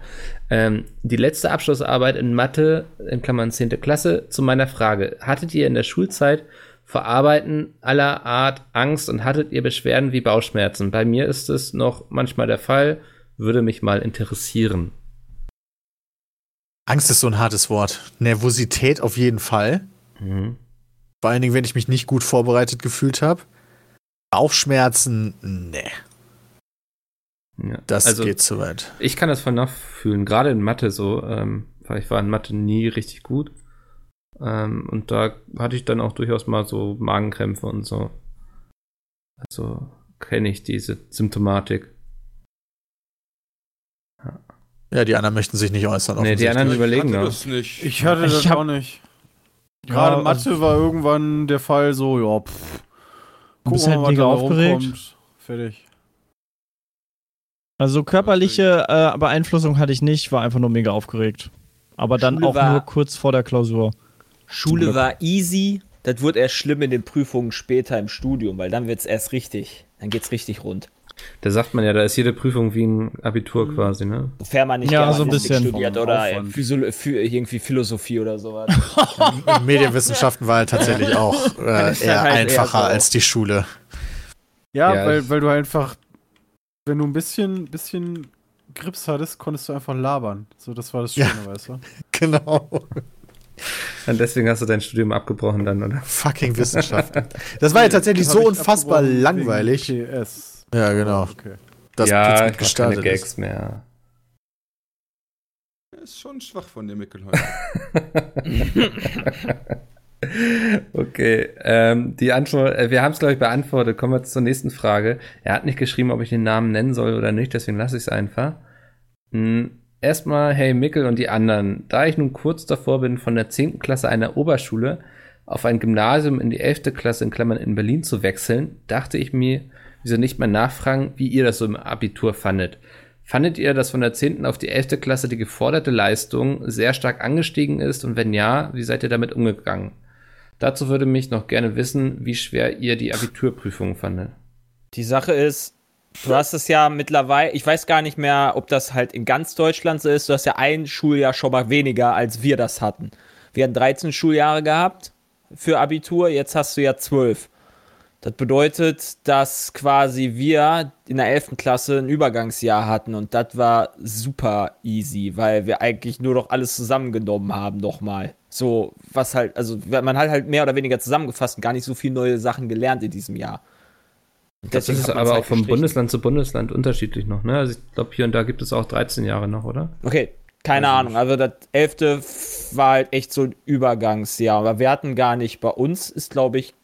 Ähm, die letzte Abschlussarbeit in Mathe, in Klammern 10. Klasse, zu meiner Frage. Hattet ihr in der Schulzeit vor Arbeiten aller Art Angst und hattet ihr Beschwerden wie Bauchschmerzen? Bei mir ist es noch manchmal der Fall. Würde mich mal interessieren. Angst ist so ein hartes Wort. Nervosität auf jeden Fall. Mhm. Vor allen Dingen, wenn ich mich nicht gut vorbereitet gefühlt habe. Bauchschmerzen, nee, Ja. das also, geht zu weit. Ich kann das voll nachfühlen, gerade in Mathe so, ähm, weil ich war in Mathe nie richtig gut. Ähm, und da hatte ich dann auch durchaus mal so Magenkrämpfe und so. Also kenne ich diese Symptomatik. Ja, die anderen möchten sich nicht äußern. Nee, die anderen überlegen Ich das nicht. Ich hatte Ich das hab- auch nicht. Gerade Ja, Mathe also- war irgendwann der Fall so, ja, pff. Du bist halt mal, was mega aufgeregt. rumkommt. Fertig. Also körperliche äh, Beeinflussung hatte ich nicht, war einfach nur mega aufgeregt. Aber dann Schule auch war- nur kurz vor der Klausur. Schule war easy. Das wird erst schlimm in den Prüfungen später im Studium, weil dann wird's erst richtig. Dann geht's richtig rund. Da sagt man ja, da ist jede Prüfung wie ein Abitur quasi, ne? Sofern man nicht Ja, so ein bisschen. studiert oder irgendwie Philosophie oder sowas. Medienwissenschaften war halt tatsächlich auch äh, eher halt eher einfacher so. als die Schule. Ja, Ja, weil, weil du einfach, wenn du ein bisschen, bisschen Grips hattest, konntest du einfach labern. So, das war das Ja. Schöne, weißt du? Genau. Und deswegen hast du dein Studium abgebrochen dann, oder? Fucking Wissenschaften. Das war ja tatsächlich so unfassbar langweilig. PS. Ja, genau. Okay. Das ja, jetzt ich gestartet keine ist. Gags mehr. Ist schon schwach von dir, Mickel, heute. Okay, ähm, die Antwort, äh, wir haben es glaube ich beantwortet. Kommen wir zur nächsten Frage. Er hat nicht geschrieben, ob ich den Namen nennen soll oder nicht, deswegen lasse ich es einfach. Hm, erstmal, hey Mickel und die anderen. Da ich nun kurz davor bin, von der 10. Klasse einer Oberschule auf ein Gymnasium in die 11. Klasse in Klammern in Berlin zu wechseln, dachte ich mir, wieso nicht mal nachfragen, wie ihr das so im Abitur fandet. Fandet ihr, dass von der 10. auf die 11. Klasse die geforderte Leistung sehr stark angestiegen ist und wenn ja, wie seid ihr damit umgegangen? Dazu würde mich noch gerne wissen, wie schwer ihr die Abiturprüfungen fandet. Die Sache ist, du hast es ja mittlerweile, ich weiß gar nicht mehr, ob das halt in ganz Deutschland so ist, du hast ja ein Schuljahr schon mal weniger, als wir das hatten. Wir hatten 13 Schuljahre gehabt für Abitur, jetzt hast du ja 12. Das bedeutet, dass quasi wir in der 11. Klasse ein Übergangsjahr hatten und das war super easy, weil wir eigentlich nur noch alles zusammengenommen haben nochmal. So, was halt, also man hat halt mehr oder weniger zusammengefasst und gar nicht so viele neue Sachen gelernt in diesem Jahr. Und Das ist aber halt auch vom gestrichen. Bundesland zu Bundesland unterschiedlich noch, ne? Also ich glaube, hier und da gibt es auch 13 Jahre noch, oder? Okay, keine Ahnung. Also das 11. war halt echt so ein Übergangsjahr. Aber wir hatten gar nicht, bei uns ist, glaube ich,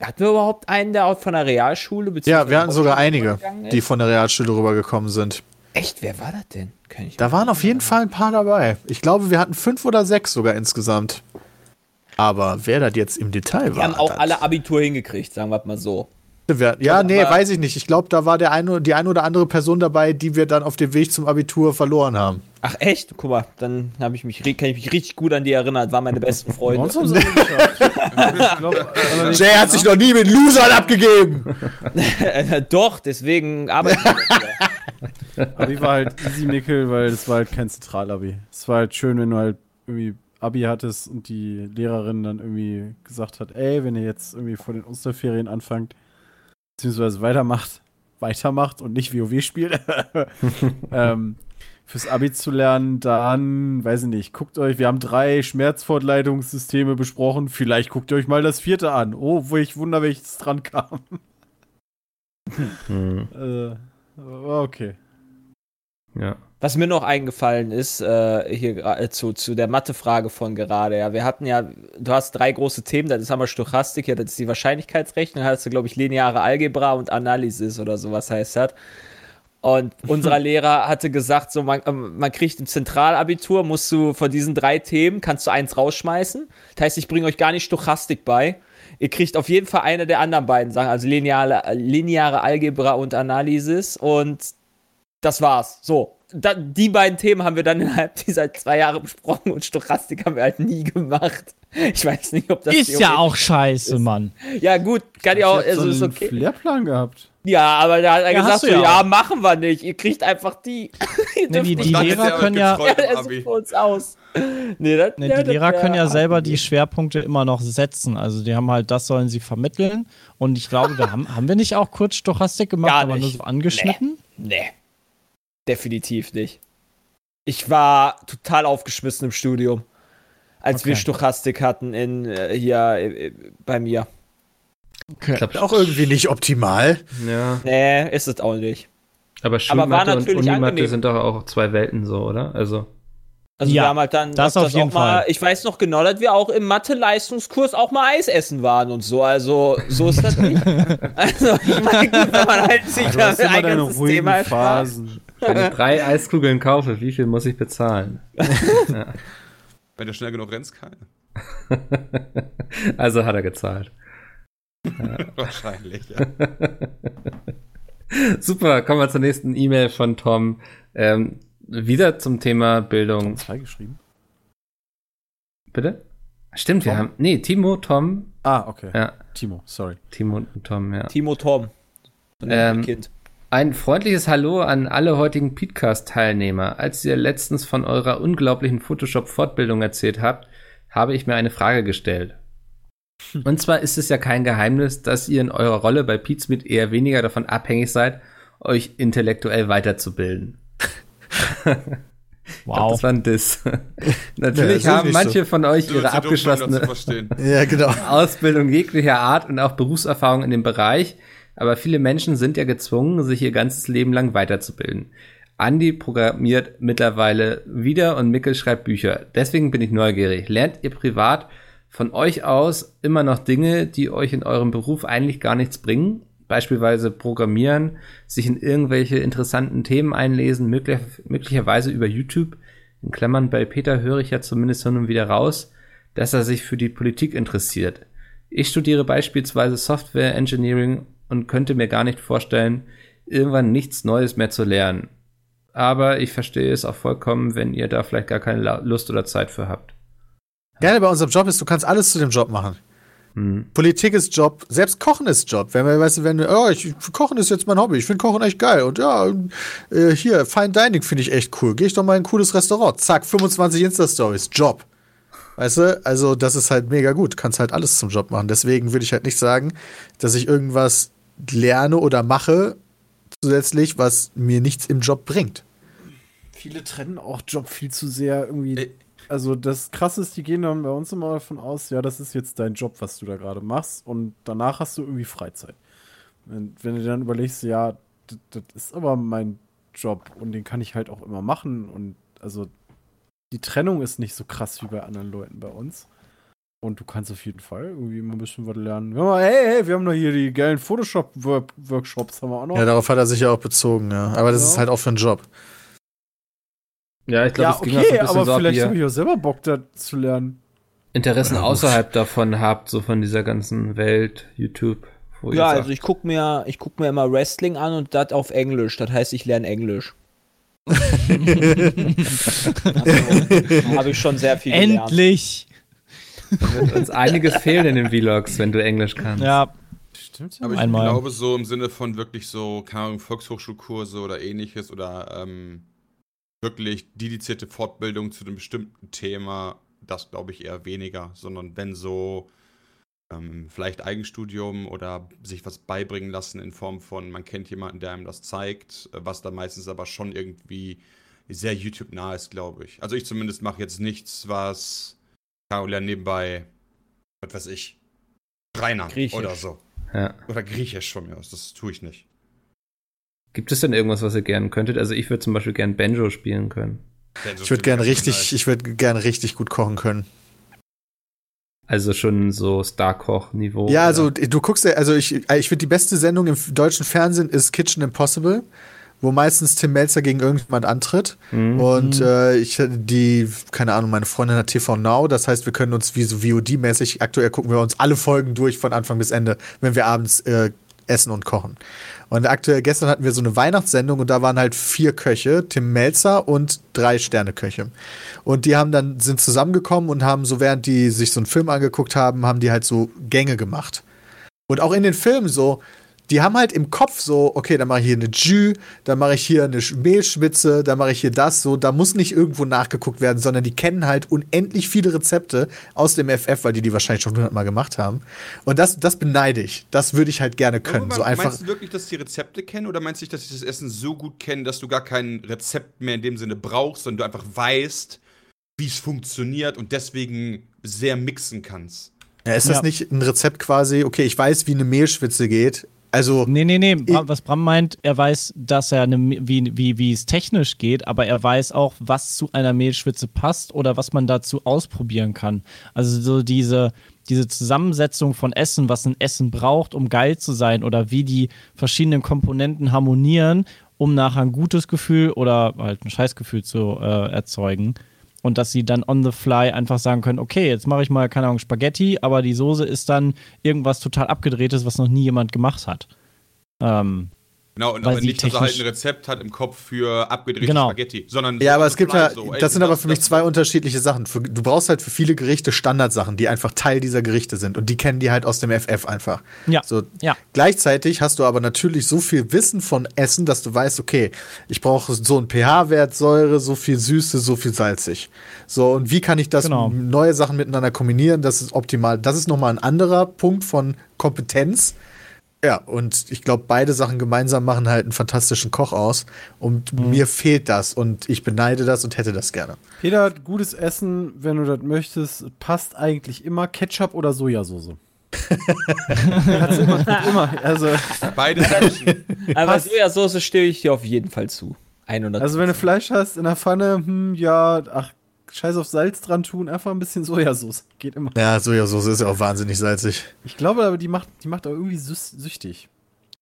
hatten wir überhaupt einen, der auch von der Realschule Ja, wir hatten sogar einige, die von der Realschule rübergekommen sind. Echt, wer war das denn? Da waren auf jeden Fall ein paar dabei. Ich glaube, wir hatten fünf oder sechs sogar insgesamt. Aber wer das jetzt im Detail Die war. haben auch das- alle Abitur hingekriegt, sagen wir mal so. Ja, nee, aber- weiß ich nicht. Ich glaube, da war der eine, die eine oder andere Person dabei, die wir dann auf dem Weg zum Abitur verloren haben. Ach echt? Guck mal, dann habe ich mich, kann ich mich richtig gut an die erinnern. Waren meine besten Freunde. Jay hat sich noch nie mit Losern abgegeben. Äh, Doch, deswegen arbeite ich Abi war halt easy nickel, weil das war halt kein Zentralabi. Es war halt schön, wenn du halt irgendwie Abi hattest und die Lehrerin dann irgendwie gesagt hat, ey, wenn ihr jetzt irgendwie vor den Osterferien anfangt, beziehungsweise weitermacht, weitermacht und nicht WoW spielt, ähm, fürs Abi zu lernen, dann, weiß ich nicht, guckt euch, wir haben drei Schmerzfortleitungssysteme besprochen, vielleicht guckt ihr euch mal das vierte an. Oh, wo ich wunder, welches dran kam. Hm, äh, okay. ja. Was mir noch eingefallen ist, äh, hier äh, zu, zu der Mathe-Frage von gerade, ja, wir hatten ja, du hast drei große Themen, das ist einmal Stochastik, ja, das ist die Wahrscheinlichkeitsrechnung, dann hast du, glaube ich, lineare Algebra und Analysis oder sowas heißt das. Und unser Lehrer hatte gesagt, so man, ähm, man kriegt im Zentralabitur, musst du von diesen drei Themen, kannst du eins rausschmeißen. Das heißt, ich bringe euch gar nicht Stochastik bei. Ihr kriegt auf jeden Fall eine der anderen beiden Sachen, also lineare, lineare Algebra und Analysis. Und das war's. So. Da, die beiden Themen haben wir dann innerhalb dieser zwei Jahre besprochen und Stochastik haben wir halt nie gemacht. Ich weiß nicht, ob das Ist ja auch scheiße, Mann. Ja, gut, kann ja auch, Ich hab so also ist einen okay. Lehrplan gehabt. Ja, aber da hat er Ja, gesagt, hast so, du ja ja, machen wir nicht. Ihr kriegt einfach die. Nee, die, nicht die ist Lehrer er können ja, ja, Abi. sucht für uns aus. Nee, das, nee, ja, die Lehrer können ja selber die. Schwerpunkte immer noch setzen. Also die haben halt, das sollen sie vermitteln. Und ich glaube, da haben, haben wir nicht auch kurz Stochastik gemacht, Gar aber nur so angeschnitten? Nee. Definitiv nicht. Ich war total aufgeschmissen im Studium, als wir Okay. Stochastik hatten in äh, hier äh, bei mir. Okay. Ich glaub, Auch irgendwie nicht optimal. ja. Nee, ist es auch nicht. Aber war Schulmathe und natürlich Unimathe sind doch auch zwei Welten so, oder? Also, Also Ja, wir haben halt dann das auf jeden auch mal, Fall. ich weiß noch genau, dass wir auch im Mathe-Leistungskurs auch mal Eis essen waren und so. Also so ist das nicht. also ich meine, gut, wenn man halt sich Du hast ein immer deine ganzes ruhigen Thema. Phasen. Wenn ich drei Eiskugeln kaufe, wie viel muss ich bezahlen? Wenn du schnell genug rennst, keine. also hat er gezahlt. Wahrscheinlich, ja. Super, kommen wir zur nächsten E-Mail von Tom. Ähm, wieder zum Thema Bildung. Zwei geschrieben. Bitte? Stimmt, wir Tom? haben. Nee, Timo, Tom. Ah, okay. Ja, Timo, sorry. Timo und Tom, ja. Timo Tom. Ähm, Kind. Ein freundliches Hallo an alle heutigen Podcast-Teilnehmer. Als ihr letztens von eurer unglaublichen Photoshop-Fortbildung erzählt habt, habe ich mir eine Frage gestellt. Und zwar ist es ja kein Geheimnis, dass ihr in eurer Rolle bei Pizmeet eher weniger davon abhängig seid, euch intellektuell weiterzubilden. Ich glaub, Wow. das war ein Diss. Natürlich Ja, haben manche von euch ihre abgeschlossene. Ja, genau. Ausbildung jeglicher Art und auch Berufserfahrung in dem Bereich, aber viele Menschen sind ja gezwungen, sich ihr ganzes Leben lang weiterzubilden. Andi programmiert mittlerweile wieder und Mikkel schreibt Bücher. Deswegen bin ich neugierig. Lernt ihr privat von euch aus immer noch Dinge, die euch in eurem Beruf eigentlich gar nichts bringen? Beispielsweise programmieren, sich in irgendwelche interessanten Themen einlesen, möglich, möglicherweise über YouTube. In Klammern, bei Peter höre ich ja zumindest hin und wieder raus, dass er sich für die Politik interessiert. Ich studiere beispielsweise Software Engineering und könnte mir gar nicht vorstellen, irgendwann nichts Neues mehr zu lernen. Aber ich verstehe es auch vollkommen, wenn ihr da vielleicht gar keine Lust oder Zeit für habt. Geil bei unserem Job ist, du kannst alles zu dem Job machen. Hm. Politik ist Job, selbst Kochen ist Job. Wenn wir, weißt du, wenn wir, oh, ich, Kochen ist jetzt mein Hobby, ich finde Kochen echt geil. Und ja, äh, hier, Fine Dining finde ich echt cool. Gehe ich doch mal in ein cooles Restaurant. Zack, 25 Insta-Stories, Job. Weißt du? Also, das ist halt mega gut. Kannst halt alles zum Job machen. Deswegen würde ich halt nicht sagen, dass ich irgendwas lerne oder mache zusätzlich, was mir nichts im Job bringt. Viele trennen auch Job viel zu sehr irgendwie. Ey. Also das Krasse ist, die gehen dann bei uns immer davon aus, ja, das ist jetzt dein Job, was du da gerade machst und danach hast du irgendwie Freizeit. Und wenn du dann überlegst, ja, das, das ist aber mein Job und den kann ich halt auch immer machen und also die Trennung ist nicht so krass wie bei anderen Leuten bei uns. Und du kannst auf jeden Fall irgendwie immer ein bisschen was lernen. Ja, hey, hey, wir haben doch hier die geilen Photoshop-Workshops, haben wir auch noch. Ja, darauf hat er sich ja auch bezogen, ja. Aber das Ja. ist halt auch für einen Job. Ja, ich glaube, ja, es ging auch okay, so ein bisschen aber so vielleicht habe ich auch selber Bock, da zu lernen. Interessen außerhalb davon habt, so von dieser ganzen Welt, YouTube. Ja, sagt, also ich guck mir, ich guck mir immer Wrestling an und das auf Englisch. Das heißt, ich lerne Englisch. also, habe ich schon sehr viel gelernt. Endlich! Wird uns einiges fehlen in den Vlogs, wenn du Englisch kannst. Ja, Stimmt Aber ich Einmal. glaube, so im Sinne von wirklich so, keine Ahnung, Volkshochschulkurse oder ähnliches oder ähm, wirklich dedizierte Fortbildung zu einem bestimmten Thema, das glaube ich eher weniger, sondern wenn so ähm, vielleicht Eigenstudium oder sich was beibringen lassen in Form von, man kennt jemanden, der einem das zeigt, äh, was dann meistens aber schon irgendwie sehr YouTube-nah ist, glaube ich. Also ich zumindest mache jetzt nichts, was, lerne nebenbei, was weiß ich, Rainer Griechisch. oder so. Ja. Oder Griechisch von mir aus, das tue ich nicht. Gibt es denn irgendwas, was ihr gerne könntet? Also ich würde zum Beispiel gern Banjo spielen können. Ich würde gerne richtig, ich würde gerne richtig gut kochen können. Also schon so Star-Koch-Niveau. Ja, also oder? du guckst ja, also ich, ich finde die beste Sendung im deutschen Fernsehen ist Kitchen Impossible, wo meistens Tim Melzer gegen irgendjemand antritt. Mhm. Und äh, ich die, keine Ahnung, meine Freundin hat TV Now, das heißt, wir können uns wie so VOD-mäßig, aktuell gucken wir uns alle Folgen durch von Anfang bis Ende, wenn wir abends äh, essen und kochen. Und aktuell, gestern hatten wir so eine Weihnachtssendung und da waren halt vier Köche, Tim Melzer und drei Sterneköche. Und die haben dann, sind zusammengekommen und haben so, während die sich so einen Film angeguckt haben, haben die halt so Gänge gemacht. Und auch in den Filmen so, die haben halt im Kopf so, okay, dann mache ich hier eine Jus, dann mache ich hier eine Sch- Mehlschwitze, dann mache ich hier das, so, da muss nicht irgendwo nachgeguckt werden, sondern die kennen halt unendlich viele Rezepte aus dem FF, weil die die wahrscheinlich schon hundertmal gemacht haben. Und das, das beneide ich. Das würde ich halt gerne können. So einfach. Meinst du wirklich, dass die Rezepte kennen oder meinst du, dass sie das Essen so gut kennen, dass du gar kein Rezept mehr in dem Sinne brauchst, sondern du einfach weißt, wie es funktioniert und deswegen sehr mixen kannst? Ja, ist das Ja. nicht ein Rezept quasi, okay, ich weiß, wie eine Mehlschwitze geht. Also, Nee, nee, nee. Bra- Was Bram meint, er weiß, dass er eine, wie, wie, wie es technisch geht, aber er weiß auch, was zu einer Mehlschwitze passt oder was man dazu ausprobieren kann. Also so diese, diese Zusammensetzung von Essen, was ein Essen braucht, um geil zu sein oder wie die verschiedenen Komponenten harmonieren, um nachher ein gutes Gefühl oder halt ein Scheißgefühl zu äh, erzeugen. Und dass sie dann on the fly einfach sagen können, okay, jetzt mache ich mal, keine Ahnung, Spaghetti, aber die Soße ist dann irgendwas total abgedrehtes, was noch nie jemand gemacht hat. Ähm, Genau, und Weil aber sie nicht, dass er halt technisch- ein Rezept hat im Kopf für abgedrehte Genau. Spaghetti, sondern ja, so aber es gibt ja, so, ey, das sind aber für mich zwei unterschiedliche Sachen. Für, du brauchst halt für viele Gerichte Standardsachen, die einfach Teil dieser Gerichte sind. Und die kennen die halt aus dem FF einfach. Ja. So, Ja. Gleichzeitig hast du aber natürlich so viel Wissen von Essen, dass du weißt, okay, ich brauche so einen pH-Wert, Säure, so viel Süße, so viel salzig. So, und wie kann ich das Genau. neue Sachen miteinander kombinieren? Das ist optimal. Das ist nochmal ein anderer Punkt von Kompetenz. Ja, und ich glaube, beide Sachen gemeinsam machen halt einen fantastischen Koch aus. Und Mhm. mir fehlt das und ich beneide das und hätte das gerne. Peter, gutes Essen, wenn du das möchtest, passt eigentlich immer Ketchup oder Sojasauce. Hat's immer, immer. Also, Beide Menschen. Aber Sojasauce stehe ich dir auf jeden Fall zu. 100. also wenn du Fleisch hast in der Pfanne, hm, ja, ach, scheiß auf Salz dran tun, einfach ein bisschen Sojasauce. Geht immer. Ja, Sojasauce ist ja auch wahnsinnig salzig. Ich glaube aber, die macht, die macht auch irgendwie süß, süchtig.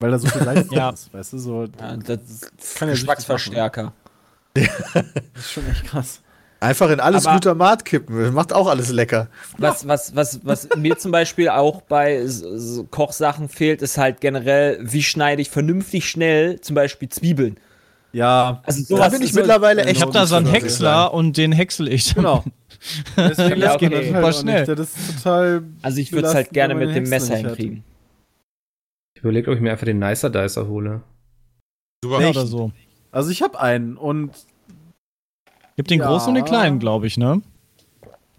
Weil da so viel Salz Ja. drin ist, weißt du, so. ja, das ist kann ja Geschmacksverstärker. Das ist schon echt krass. Einfach in alles Aber- Glutamat kippen. Macht auch alles lecker. Was, was, was, was mir zum Beispiel auch bei Kochsachen fehlt, ist halt generell, wie schneide ich vernünftig schnell zum Beispiel Zwiebeln. Ja, Also Da bin ich mittlerweile echt. ich habe da so einen. Häcksler und den häcksel ich. genau. Deswegen Ja, okay. das Super halt schnell. Das ist total. Also ich würde es halt gerne mit dem Messer hinkriegen. Ich überlege, ob ich mir einfach den Nicer Dicer hole. Super. Ja, oder so. Also ich habe einen und Gibt den Ja. großen und den kleinen, glaube ich, ne?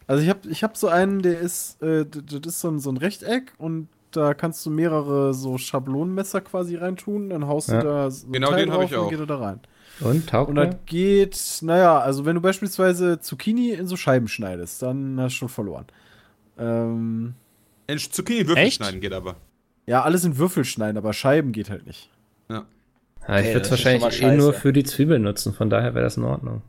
Also ich habe ich hab so einen, der ist, äh, das ist so ein, so ein Rechteck und da kannst du mehrere so Schablonenmesser quasi reintun, dann haust Ja. du da so ein Genau Teil den hab drauf ich und auch. geht er da rein. Und taugt Und mir? das geht, naja, also wenn du beispielsweise Zucchini in so Scheiben schneidest, dann hast du schon verloren. Ähm, In Zucchini-Würfel Echt? schneiden geht aber. ja, alles in Würfel schneiden, aber Scheiben geht halt nicht. Ja, ich Okay, würde das es wahrscheinlich eh nur für die Zwiebeln nutzen, von daher wäre das in Ordnung.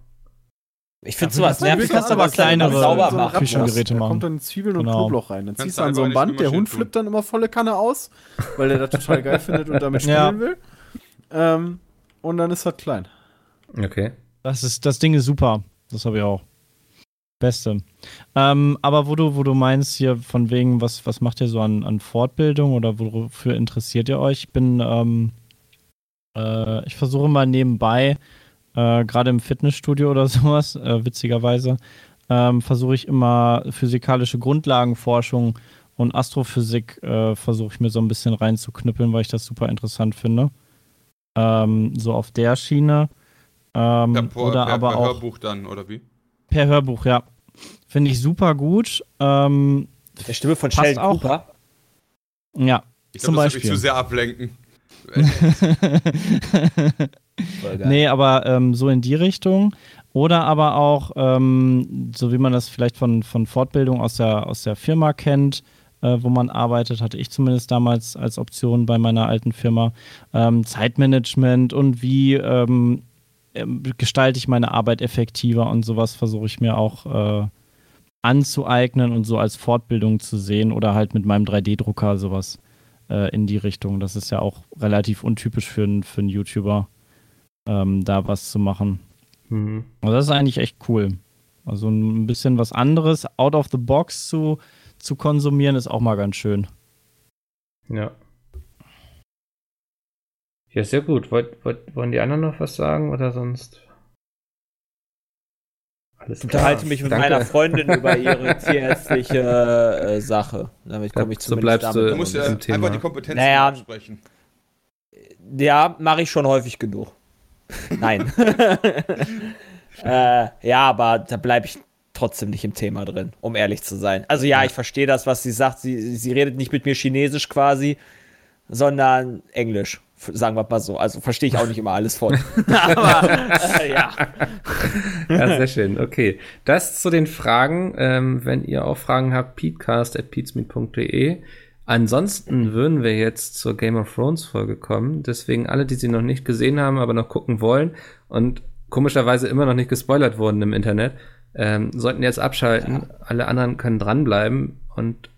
Ich finde sowas kannst du- nervig. kannst du aber kleinere- sauber so. Rapmus, Küchengeräte da machen. kommt dann Zwiebeln und Genau. Knoblauch rein. Dann Kannst ziehst du an so ein Band, der Hund tun. flippt dann immer volle Kanne aus, weil der das total geil findet und damit spielen Ja. will. Ähm, und dann ist das klein. Okay. Das, ist, das Ding ist super. Das habe ich auch. Beste. Ähm, aber wo du, wo du meinst hier von wegen, was, was macht ihr so an, an Fortbildung oder wofür interessiert ihr euch? Ich bin, ähm, äh, ich versuche mal nebenbei, äh, gerade im Fitnessstudio oder sowas, äh, witzigerweise, ähm, versuche ich immer physikalische Grundlagenforschung und Astrophysik äh, versuche ich mir so ein bisschen reinzuknüppeln, weil ich das super interessant finde. Ähm, so auf der Schiene. Ähm, Per, per, oder per, aber per auch Hörbuch dann, oder wie? per Hörbuch, ja. Finde ich super gut. Ähm, Der Stimme von Sheldon auch. Cooper. ja. Ich Zum glaube, das Beispiel. zu sehr ablenken. Nee, aber ähm, so in die Richtung. Oder aber auch, ähm, so wie man das vielleicht von, von Fortbildung aus der, aus der Firma kennt, äh, wo man arbeitet, hatte ich zumindest damals als Option bei meiner alten Firma, ähm, Zeitmanagement und wie ähm, ähm, gestalte ich meine Arbeit effektiver und sowas versuche ich mir auch äh, anzueignen und so als Fortbildung zu sehen oder halt mit meinem 3D-Drucker sowas äh, in die Richtung. Das ist ja auch relativ untypisch für, für einen YouTuber, ähm, da was zu machen. Mhm. Also das ist eigentlich echt cool. Also ein bisschen was anderes, out of the box zu, zu konsumieren, ist auch mal ganz schön. Ja. Ja, sehr gut. Wollt, wollt, wollen die anderen noch was sagen oder sonst? Alles Ich unterhalte mich mit Danke. meiner Freundin über ihre tierärztliche äh, Sache. Damit komme ich So zumindest bleibst damit du- Du musst im ja Thema. einfach die Kompetenzen Naja. ansprechen. Ja, mache ich schon häufig genug. Nein. äh, ja, aber da bleibe ich trotzdem nicht im Thema drin, um ehrlich zu sein. Also ja, ich verstehe das, was sie sagt. Sie, sie redet nicht mit mir Chinesisch quasi, sondern Englisch. Sagen wir mal so. Also verstehe ich auch nicht immer alles von. aber äh, ja. Ja, sehr schön. Okay. Das zu den Fragen. Ähm, wenn ihr auch Fragen habt, peatcast.peatsmeet.de. Ansonsten würden wir jetzt zur Game of Thrones Folge kommen. Deswegen alle, die sie noch nicht gesehen haben, aber noch gucken wollen und komischerweise immer noch nicht gespoilert wurden im Internet, ähm, sollten jetzt abschalten. Alle anderen können dranbleiben und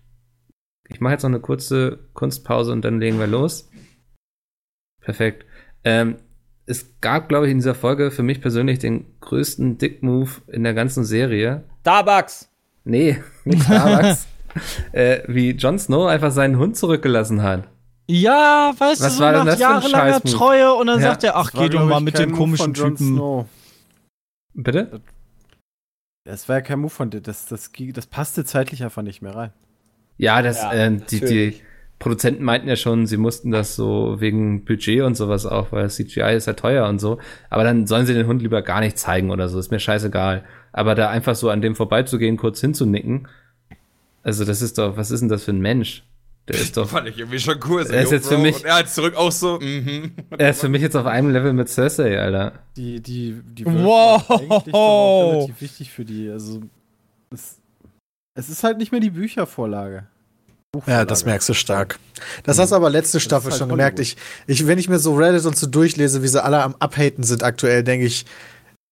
ich mache jetzt noch eine kurze Kunstpause und dann legen wir los. Perfekt. Ähm, es gab, glaube ich, in dieser Folge für mich persönlich den größten Dick-Move in der ganzen Serie. Starbucks. Nee, nicht Starbucks. äh, wie Jon Snow einfach seinen Hund zurückgelassen hat. Ja, weißt Was du, so war nach das jahrelanger? Treue und dann Ja. sagt er, ach, Das war, geh doch mal mit dem komischen Typen. Snow. Bitte? Das war ja kein Move von dir. Das, das, ging- das passte zeitlich einfach nicht mehr rein. Ja, das, Ja, äh, die, die. Produzenten meinten ja schon, sie mussten das so wegen Budget und sowas auch, weil CGI ist ja teuer und so. Aber dann sollen sie den Hund lieber gar nicht zeigen oder so, ist mir scheißegal. Aber da einfach so an dem vorbeizugehen, kurz hinzunicken, also das ist doch, was ist denn das für ein Mensch? Der ist doch, Fand ich irgendwie schon cool. So, Er ist jetzt für Bro. mich- Und er hat zurück auch so, mhm. er ist für mich jetzt auf einem Level mit Cersei, Alter. Die, die, die Wow. eigentlich doch relativ wichtig für die. Also, es, es ist halt nicht mehr die Büchervorlage. Ja, das merkst du stark. Das Mhm. hast du aber letzte Staffel halt schon gemerkt. Ich, ich, wenn ich mir so Reddit und so durchlese, wie sie alle am Abhaten sind aktuell, denke ich,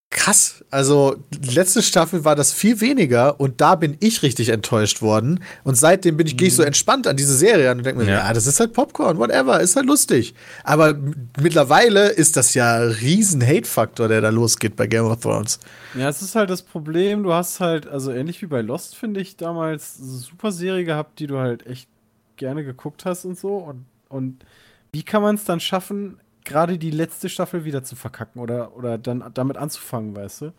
krass. Also, letzte Staffel war das viel weniger und da bin ich richtig enttäuscht worden. Und seitdem bin ich, gehe ich so entspannt an diese Serie an und denke mir, Ja. ja. das ist halt Popcorn, whatever, ist halt lustig. Aber mittlerweile ist das ja ein riesen Hate-Faktor, der da losgeht bei Game of Thrones. Ja, es ist halt das Problem, du hast halt, also ähnlich wie bei Lost, finde ich, damals eine super Serie gehabt, die du halt echt gerne geguckt hast und so. Und, und wie kann man es dann schaffen, gerade die letzte Staffel wieder zu verkacken oder, oder dann damit anzufangen, weißt du?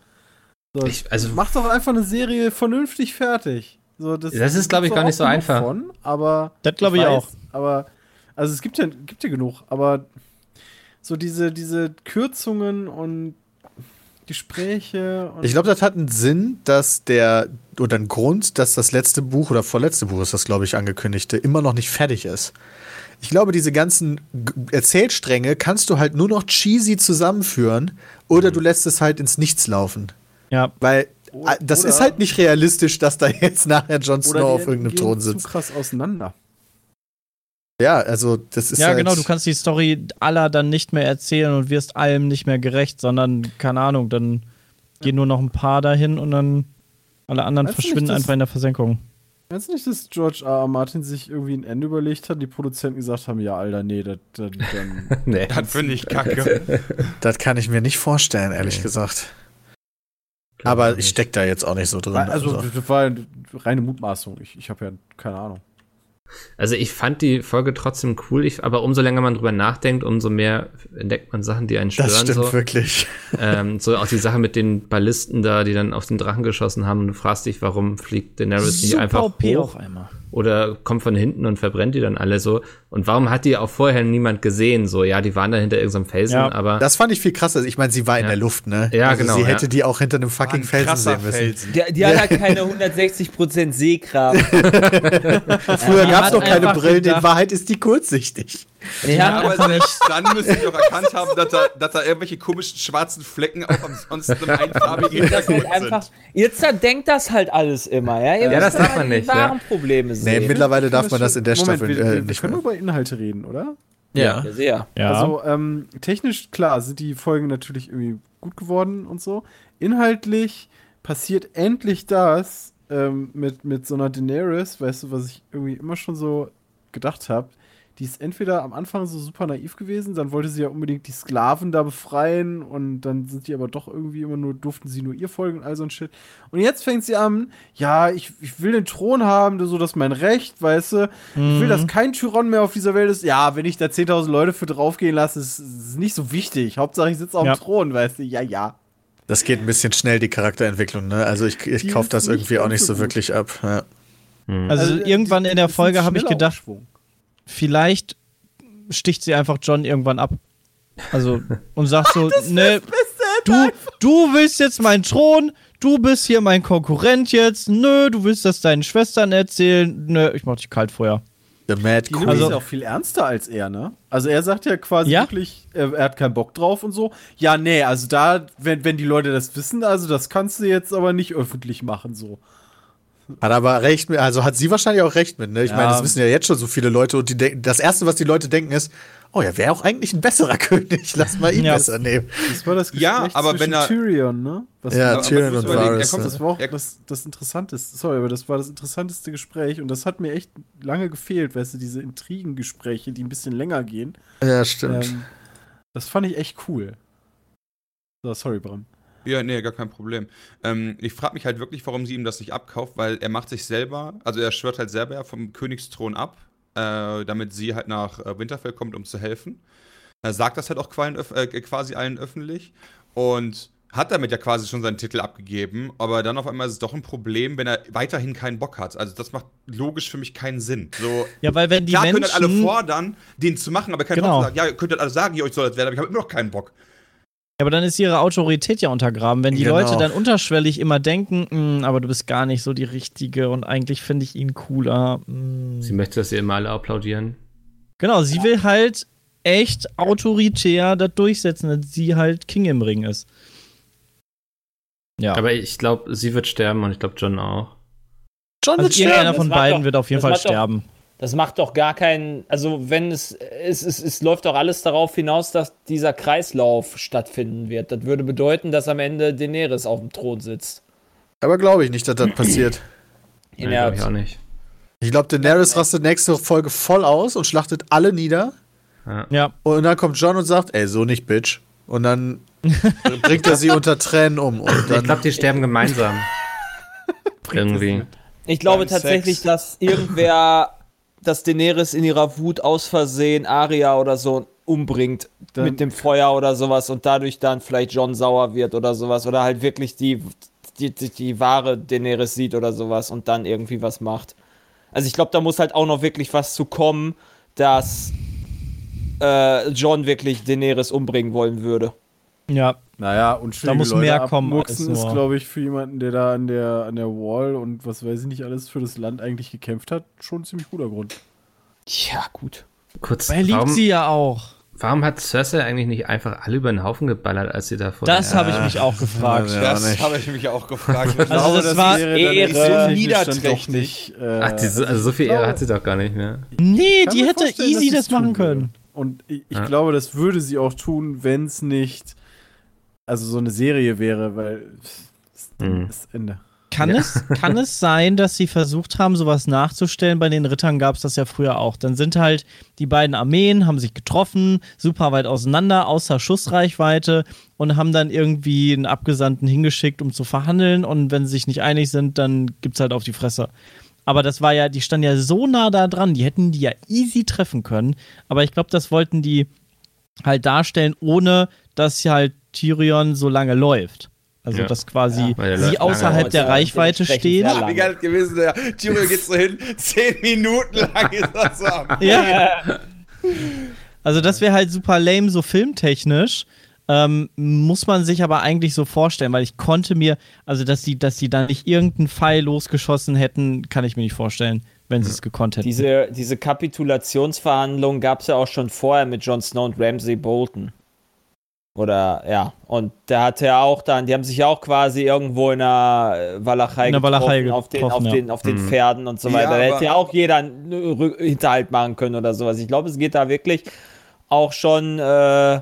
So, Ich, also, mach doch einfach eine Serie vernünftig fertig. So, das, Das ist, glaub ich, gar nicht so einfach. Von, aber Das glaube ich weiß, auch. Aber, also es gibt ja, gibt ja genug, aber so diese, diese Kürzungen und Gespräche. Und Ich glaube, das hat einen Sinn, dass der, oder einen Grund, dass das letzte Buch oder vorletzte Buch ist das, glaube ich, angekündigte, immer noch nicht fertig ist. Ich glaube, diese ganzen Erzählstränge kannst du halt nur noch cheesy zusammenführen oder du lässt es halt ins Nichts laufen. Ja, Weil O- äh, das oder- ist halt nicht realistisch, dass da jetzt nachher Jon Snow oder auf irgendeinem gehen Thron zu sitzt. krass auseinander. Ja, also das ist ja, halt, genau. Du kannst die Story aller dann nicht mehr erzählen und wirst allem nicht mehr gerecht, sondern, keine Ahnung, dann gehen nur noch ein paar dahin und dann alle anderen Weißt nicht, verschwinden dass- einfach in der Versenkung. Meinst du nicht, dass George R. R. Martin sich irgendwie ein Ende überlegt hat, die Produzenten gesagt haben, ja, Alter, nee, das, das, dann nee. Das finde ich kacke. Das kann ich mir nicht vorstellen, ehrlich Nee. gesagt. Aber ich steck da jetzt auch nicht so drin. Also, das war eine reine Mutmaßung. Ich, ich habe ja keine Ahnung. Also ich fand die Folge trotzdem cool, ich, aber umso länger man drüber nachdenkt, umso mehr entdeckt man Sachen, die einen stören. das stimmt so. wirklich. Ähm, so auch die Sache mit den Ballisten da, die dann auf den Drachen geschossen haben. Und du fragst dich, warum fliegt Daenerys nicht einfach OP hoch auf einmal. Oder kommt von hinten und verbrennt die dann alle so. Und warum hat die auch vorher niemand gesehen? So, ja, die waren da hinter irgendeinem Felsen, Ja. aber Das fand ich viel krasser. Ich meine, sie war in Ja. der Luft, ne? Ja, also genau, Sie ja. hätte die auch hinter einem fucking Ein Felsen sehen müssen. Felsen. Die, die hat ja keine 160% Sehkraft. Früher gab es noch keine Brillen, in Wahrheit ist die kurzsichtig. Ja, aber selbst dann müsste ich auch erkannt haben, dass da, dass da irgendwelche komischen schwarzen Flecken auf ansonsten einfarbigen das halt Hintergrund einfach, sind. ihr zerdenkt das halt alles immer, ja? Ihr Ja, das darf man die nicht, ja. Probleme Nee, sehen. mittlerweile darf man das in der Moment, Staffel wir, äh, wir, wir nicht können mehr. über Inhalte reden, oder? Ja. Ja, sehr. Ja. Also ähm, technisch, klar, sind die Folgen natürlich irgendwie gut geworden und so. Inhaltlich passiert endlich das ähm, mit, mit so einer Daenerys, weißt du, was ich irgendwie immer schon so gedacht habe. Die ist entweder am Anfang so super naiv gewesen, dann wollte sie ja unbedingt die Sklaven da befreien und dann sind die aber doch irgendwie immer nur, durften sie nur ihr folgen und all so ein Shit. Und jetzt fängt sie an, ja, ich, ich will den Thron haben, so das ist mein Recht, weißt du. Ich will, dass kein Tyrann mehr auf dieser Welt ist. Ja, wenn ich da 10.000 Leute für draufgehen lasse, ist, ist nicht so wichtig. Hauptsache, ich sitze auf Ja. dem Thron, weißt du. Ja, ja. Das geht ein bisschen schnell, die Charakterentwicklung, ne? Also ich, ich kaufe das irgendwie auch nicht so so wirklich ab. Ja. Also, äh, irgendwann in der Folge habe ich gedacht, Aufschwung. Vielleicht sticht sie einfach John irgendwann ab. Also, und sagt so, ne, du, du willst jetzt meinen Thron, du bist hier mein Konkurrent jetzt, nö, du willst das deinen Schwestern erzählen, nö, ich mach dich kalt vorher. The Mad Die Queen. Also- sich auch viel ernster als er, ne? Also er sagt ja quasi Ja? wirklich, er, er hat keinen Bock drauf und so. Ja, nee, also da, wenn, wenn die Leute das wissen, also das kannst du jetzt aber nicht öffentlich machen, so. Hat aber recht mit, also hat sie wahrscheinlich auch recht mit, ne? Ich Ja. meine, das wissen ja jetzt schon so viele Leute und die denken, das erste, was die Leute denken, ist, oh ja, wäre auch eigentlich ein besserer König, lass mal ihn Ja. besser nehmen. Das war das Ja, Gespräch aber zwischen wenn er- Tyrion, ne? Was Ja, aber Tyrion und er Varys. ne? Das war auch Er- das, das Interessanteste. Sorry, aber das war das interessanteste Gespräch und das hat mir echt lange gefehlt, weißt du, diese Intrigengespräche, die ein bisschen länger gehen. Ja, stimmt. Ähm, das fand ich echt cool. So, sorry, Bram. Ja, nee, gar kein Problem. Ähm, ich frage mich halt wirklich, warum sie ihm das nicht abkauft, weil er macht sich selber, also er schwört halt selber vom Königsthron ab, äh, damit sie halt nach äh, Winterfell kommt, um zu helfen. Er sagt das halt auch quasi, äh, quasi allen öffentlich und hat damit ja quasi schon seinen Titel abgegeben, aber dann auf einmal ist es doch ein Problem, wenn er weiterhin keinen Bock hat. Also das macht logisch für mich keinen Sinn. So, Ja, weil wenn die klar können Menschen, das alle fordern, den zu machen, aber kein Genau. Bock sagen, ja, ihr könnt das alle sagen, ihr euch soll das werden, aber ich habe immer noch keinen Bock. Ja, aber dann ist ihre Autorität ja untergraben, wenn die Genau. Leute dann unterschwellig immer denken, "Mm, aber du bist gar nicht so die Richtige und eigentlich finde ich ihn cooler. mm." sie möchte, dass ihr immer alle applaudieren. Genau, sie will halt echt autoritär das durchsetzen, dass sie halt King im Ring ist. Ja. Aber ich glaube, sie wird sterben und ich glaube, John auch. John also wird irgendeiner sterben. von beiden doch- wird auf jeden Fall macht doch- sterben. Das macht doch gar keinen, also wenn es, es, es, es läuft doch alles darauf hinaus, dass dieser Kreislauf stattfinden wird. Das würde bedeuten, dass am Ende Daenerys auf dem Thron sitzt. Aber glaube ich nicht, dass das passiert. In Nee, der, glaub ich auch nicht. Ich glaube, Daenerys rastet nächste Folge voll aus und schlachtet alle nieder. Ja. Und dann kommt John und sagt, ey, so nicht, Bitch. Und dann bringt er sie unter Tränen um. Und Ich dann, glaube, die sterben gemeinsam. Irgendwie. ich glaube tatsächlich, Sex. dass irgendwer, dass Daenerys in ihrer Wut aus Versehen Arya oder so umbringt Dann- mit dem Feuer oder sowas und dadurch dann vielleicht John sauer wird oder sowas oder halt wirklich die, die, die, die wahre Daenerys sieht oder sowas und dann irgendwie was macht. Also ich glaube, da muss halt auch noch wirklich was zu kommen, dass äh, John wirklich Daenerys umbringen wollen würde. Ja, Naja, und Da muss mehr kommen als ist, glaube ich, für jemanden, der da an der, an der Wall und was weiß ich nicht alles für das Land eigentlich gekämpft hat, schon ein ziemlich guter Grund. Ja, gut. Kurz, er liebt warum, sie ja auch. warum hat Cersei eigentlich nicht einfach alle über den Haufen geballert, als sie da vor Das der- habe ich mich auch gefragt. Ja, das habe ich mich auch gefragt. Ich Also glaube, das war wäre dann Ehre. dann Niederträchtig. nicht. Äh, Ach, diese, also so viel Ehre hat sie doch gar nicht mehr. Nee, kann die hätte easy das machen können. würde. Und ich, ich Ja. glaube, das würde sie auch tun, wenn es nicht also so eine Serie wäre, weil Hm. das Ende. Kann, Ja. es, kann es sein, dass sie versucht haben, sowas nachzustellen? Bei den Rittern gab es das ja früher auch. Dann sind halt die beiden Armeen, haben sich getroffen, super weit auseinander, außer Schussreichweite und haben dann irgendwie einen Abgesandten hingeschickt, um zu verhandeln. Und wenn sie sich nicht einig sind, dann gibt's halt auf die Fresse. Aber das war ja, die standen ja so nah da dran, die hätten die ja easy treffen können. Aber ich glaube, das wollten die halt darstellen, ohne dass halt Tyrion so lange läuft. Also, Ja. dass quasi der sie außerhalb der Ja, Reichweite stehen. lang. wie geil es gewesen wäre. Tyrion geht so hin, zehn Minuten lang ist das so am Ja. Also das wäre halt super lame, so filmtechnisch. Ähm, muss man sich aber eigentlich so vorstellen, weil ich konnte mir, also dass die, dass die da nicht irgendeinen Pfeil losgeschossen hätten, kann ich mir nicht vorstellen, wenn sie es gekonnt hätten. Diese, diese Kapitulationsverhandlungen gab es ja auch schon vorher mit Jon Snow und Ramsay Bolton. Oder ja, und der hatte ja auch dann, die haben sich ja auch quasi irgendwo in der äh, Walachei, In der Walachei getroffen, auf den, getroffen, auf ja. den, auf den Mhm. Pferden und so Ja, weiter. Da hätte ja auch jeder einen Rü- Hinterhalt machen können oder sowas. Ich glaube, es geht da wirklich auch schon äh,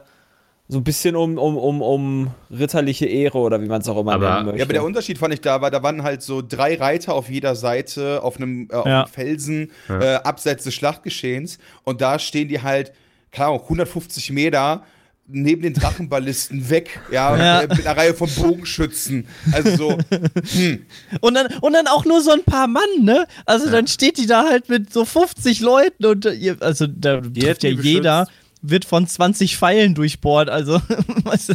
so ein bisschen um, um, um, um ritterliche Ehre oder wie man es auch immer Aber- nennen möchte. Ja, aber der Unterschied fand ich da war, da waren halt so drei Reiter auf jeder Seite auf einem, äh, auf Ja. einem Felsen Ja. äh, abseits des Schlachtgeschehens und da stehen die halt, keine Ahnung, 150 Meter neben den Drachenballisten weg, ja, Ja. äh, mit einer Reihe von Bogenschützen. Also so, Und dann, und dann auch nur so ein paar Mann, ne? Also dann steht die da halt mit so 50 Leuten und äh, ihr- also da trifft ja die jeder, wird von 20 Pfeilen durchbohrt. Also, weißt du,